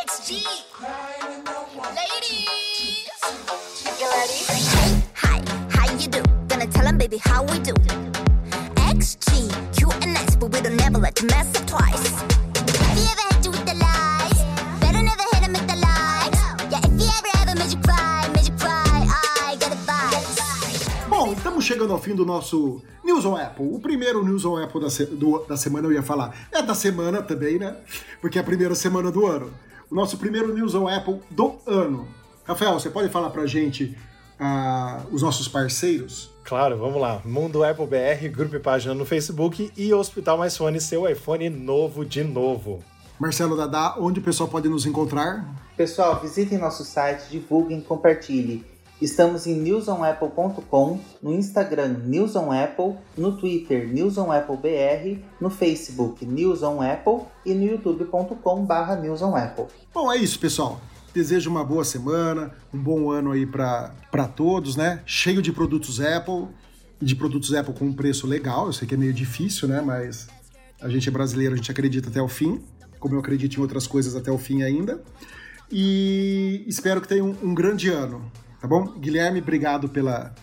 [SPEAKER 4] XG. Ladies. You ready? Hi, how you do? Gonna tell 'em, baby, how we do. XG, Q and X, but we don't never let you mess up twice.
[SPEAKER 1] Chegando ao fim do nosso News on Apple. O primeiro News on Apple da, se do, da semana, eu ia falar. É da semana também, né? Porque é a primeira semana do ano. O nosso primeiro News on Apple do ano. Rafael, você pode falar pra gente uh, os nossos parceiros?
[SPEAKER 2] Claro, vamos lá. Mundo Apple BR, grupo e página no Facebook e Hospital Mais Fone, seu iPhone novo de novo.
[SPEAKER 1] Marcelo Dadá, onde o pessoal pode nos encontrar?
[SPEAKER 3] Pessoal, visitem nosso site, divulguem, compartilhem. Estamos em newsonapple.com, no Instagram newsonapple, no Twitter newsonapplebr, no Facebook newsonapple e no youtube.com/barra newsonapple.
[SPEAKER 1] Bom, é isso, pessoal. Desejo uma boa semana, um bom ano aí para todos, né? Cheio de produtos Apple de produtos Apple com um preço legal. Eu sei que é meio difícil, né? Mas a gente é brasileiro, a gente acredita até o fim, como eu acredito em outras coisas até o fim ainda. E espero que tenha um, um grande ano tá bom? Guilherme, obrigado pela,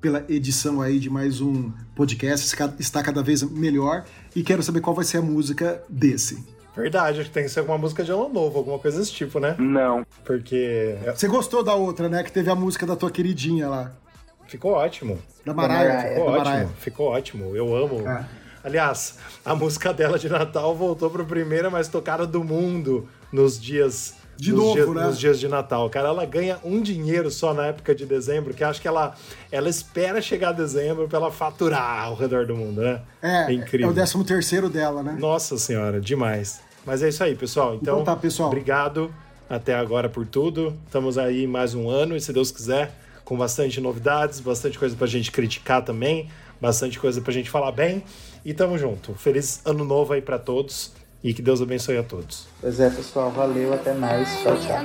[SPEAKER 1] pela edição aí de mais um podcast, está cada vez melhor e quero saber qual vai ser a música desse.
[SPEAKER 2] Verdade, acho que tem que ser alguma música de ano novo, alguma coisa desse tipo, né?
[SPEAKER 5] Não.
[SPEAKER 2] Porque.
[SPEAKER 1] Você gostou da outra, né? Que teve a música da tua queridinha lá.
[SPEAKER 2] Ficou ótimo.
[SPEAKER 1] Da Maraia.
[SPEAKER 2] Ficou
[SPEAKER 1] da
[SPEAKER 2] ótimo.
[SPEAKER 1] Maraia.
[SPEAKER 2] Ficou ótimo. Eu amo. É. Aliás, a música dela de Natal voltou pro primeira mais tocada do mundo nos dias
[SPEAKER 1] de
[SPEAKER 2] nos
[SPEAKER 1] novo,
[SPEAKER 2] dias,
[SPEAKER 1] né?
[SPEAKER 2] Nos dias de Natal. Cara, ela ganha um dinheiro só na época de dezembro, que acho que ela, ela espera chegar dezembro pra ela faturar ao redor do mundo, né?
[SPEAKER 1] É,
[SPEAKER 2] é incrível.
[SPEAKER 1] É o décimo terceiro dela, né?
[SPEAKER 2] Nossa senhora, demais. Mas é isso aí, pessoal. Então,
[SPEAKER 1] então tá, pessoal.
[SPEAKER 2] obrigado até agora por tudo. Estamos aí mais um ano e, se Deus quiser, com bastante novidades, bastante coisa pra gente criticar também, bastante coisa pra gente falar bem. E tamo junto. Feliz ano novo aí para todos e que Deus abençoe a todos.
[SPEAKER 3] Pois é, pessoal. Valeu, até mais. Tchau, tchau.